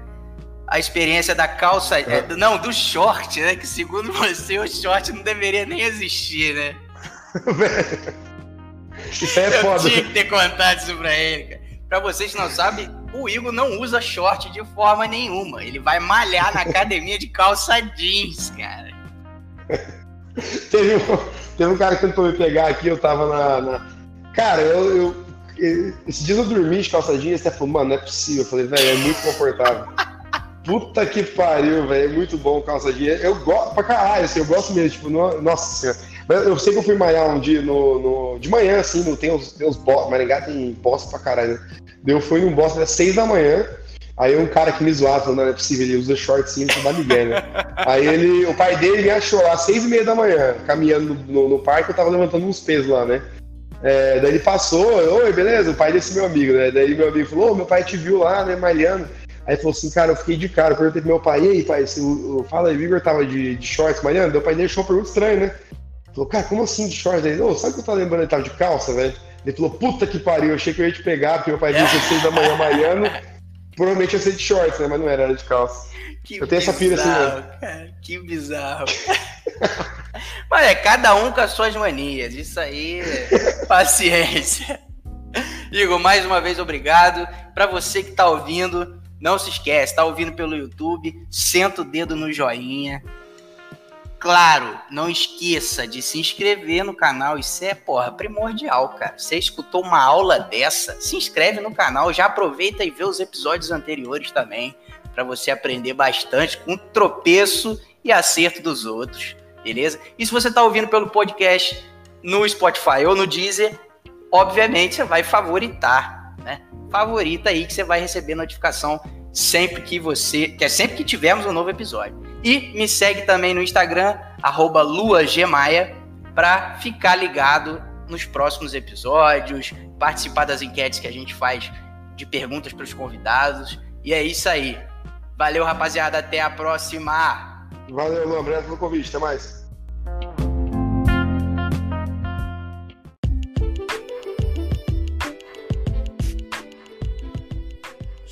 A experiência da calça, é. É, não, do short, né? Que segundo você o short não deveria nem existir, né? [LAUGHS] Isso é eu foda. Eu tinha que ter contado isso pra ele, cara. Pra vocês que não sabem, o Igor não usa short de forma nenhuma. Ele vai malhar na academia de calça jeans, cara. [LAUGHS] teve, um, teve um cara que tentou me pegar aqui, eu tava na. na... Cara, eu, eu. Esse dia eu dormi de calça jeans, até falou, mano, não é possível. Eu falei, velho, é muito confortável. [LAUGHS] Puta que pariu, velho. É muito bom calça jeans. Eu gosto pra caralho, assim, eu gosto mesmo. Tipo, no, nossa senhora. Eu sei que eu fui malhar um dia no, no de manhã, assim, não tem os, tem os boss, Maringá tem bosta pra caralho, né? Eu fui num boss às seis da manhã, aí um cara que me zoava, falando, não é possível, ele usa short sim, isso dá migué, né? [LAUGHS] aí ele, o pai dele me achou lá às seis e meia da manhã, caminhando no, no parque, eu tava levantando uns pesos lá, né? É, daí ele passou, oi, beleza, o pai desse meu amigo, né? Daí meu amigo falou, oh, meu pai te viu lá, né, malhando. Aí falou assim, cara, eu fiquei de cara, eu perguntei pro meu pai, e aí, pai, se o, fala aí, o Igor tava de, de shorts malhando? O pai achou uma pergunta estranha, né? Falou, cara, como assim de shorts? Ele, ô, sabe o que eu tava lembrando? Ele tava de calça, velho. Ele falou, puta que pariu, eu achei que eu ia te pegar, porque meu pai vinha às seis da manhã maiano. Provavelmente ia ser de shorts, né? Mas não era, era de calça. Que eu tenho essa pira assim, bizarro, cara, que bizarro. [LAUGHS] Mas é, cada um com as suas manias. Isso aí, [LAUGHS] paciência. Igor, mais uma vez, obrigado. Para você que tá ouvindo, não se esquece, tá ouvindo pelo YouTube, senta o dedo no joinha. Claro, não esqueça de se inscrever no canal, isso é, porra, primordial, cara. Você escutou uma aula dessa, se inscreve no canal, já aproveita e vê os episódios anteriores também, para você aprender bastante com tropeço e acerto dos outros, beleza? E se você está ouvindo pelo podcast no Spotify ou no Deezer, obviamente você vai favoritar, né? Favorita aí que você vai receber notificação sempre que você, que é sempre que tivermos um novo episódio. E me segue também no Instagram, luagmaia, para ficar ligado nos próximos episódios, participar das enquetes que a gente faz de perguntas para os convidados. E é isso aí. Valeu, rapaziada. Até a próxima. Valeu, Lu. Obrigado pelo convite. Até mais.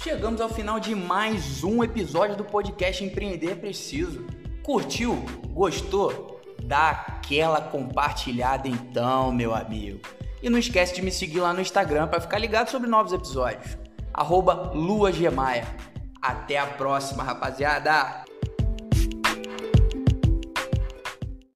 Chegamos ao final de mais um episódio do podcast Empreender Preciso. Curtiu? Gostou? Dá aquela compartilhada então, meu amigo. E não esquece de me seguir lá no Instagram para ficar ligado sobre novos episódios. Arroba. Até a próxima, rapaziada!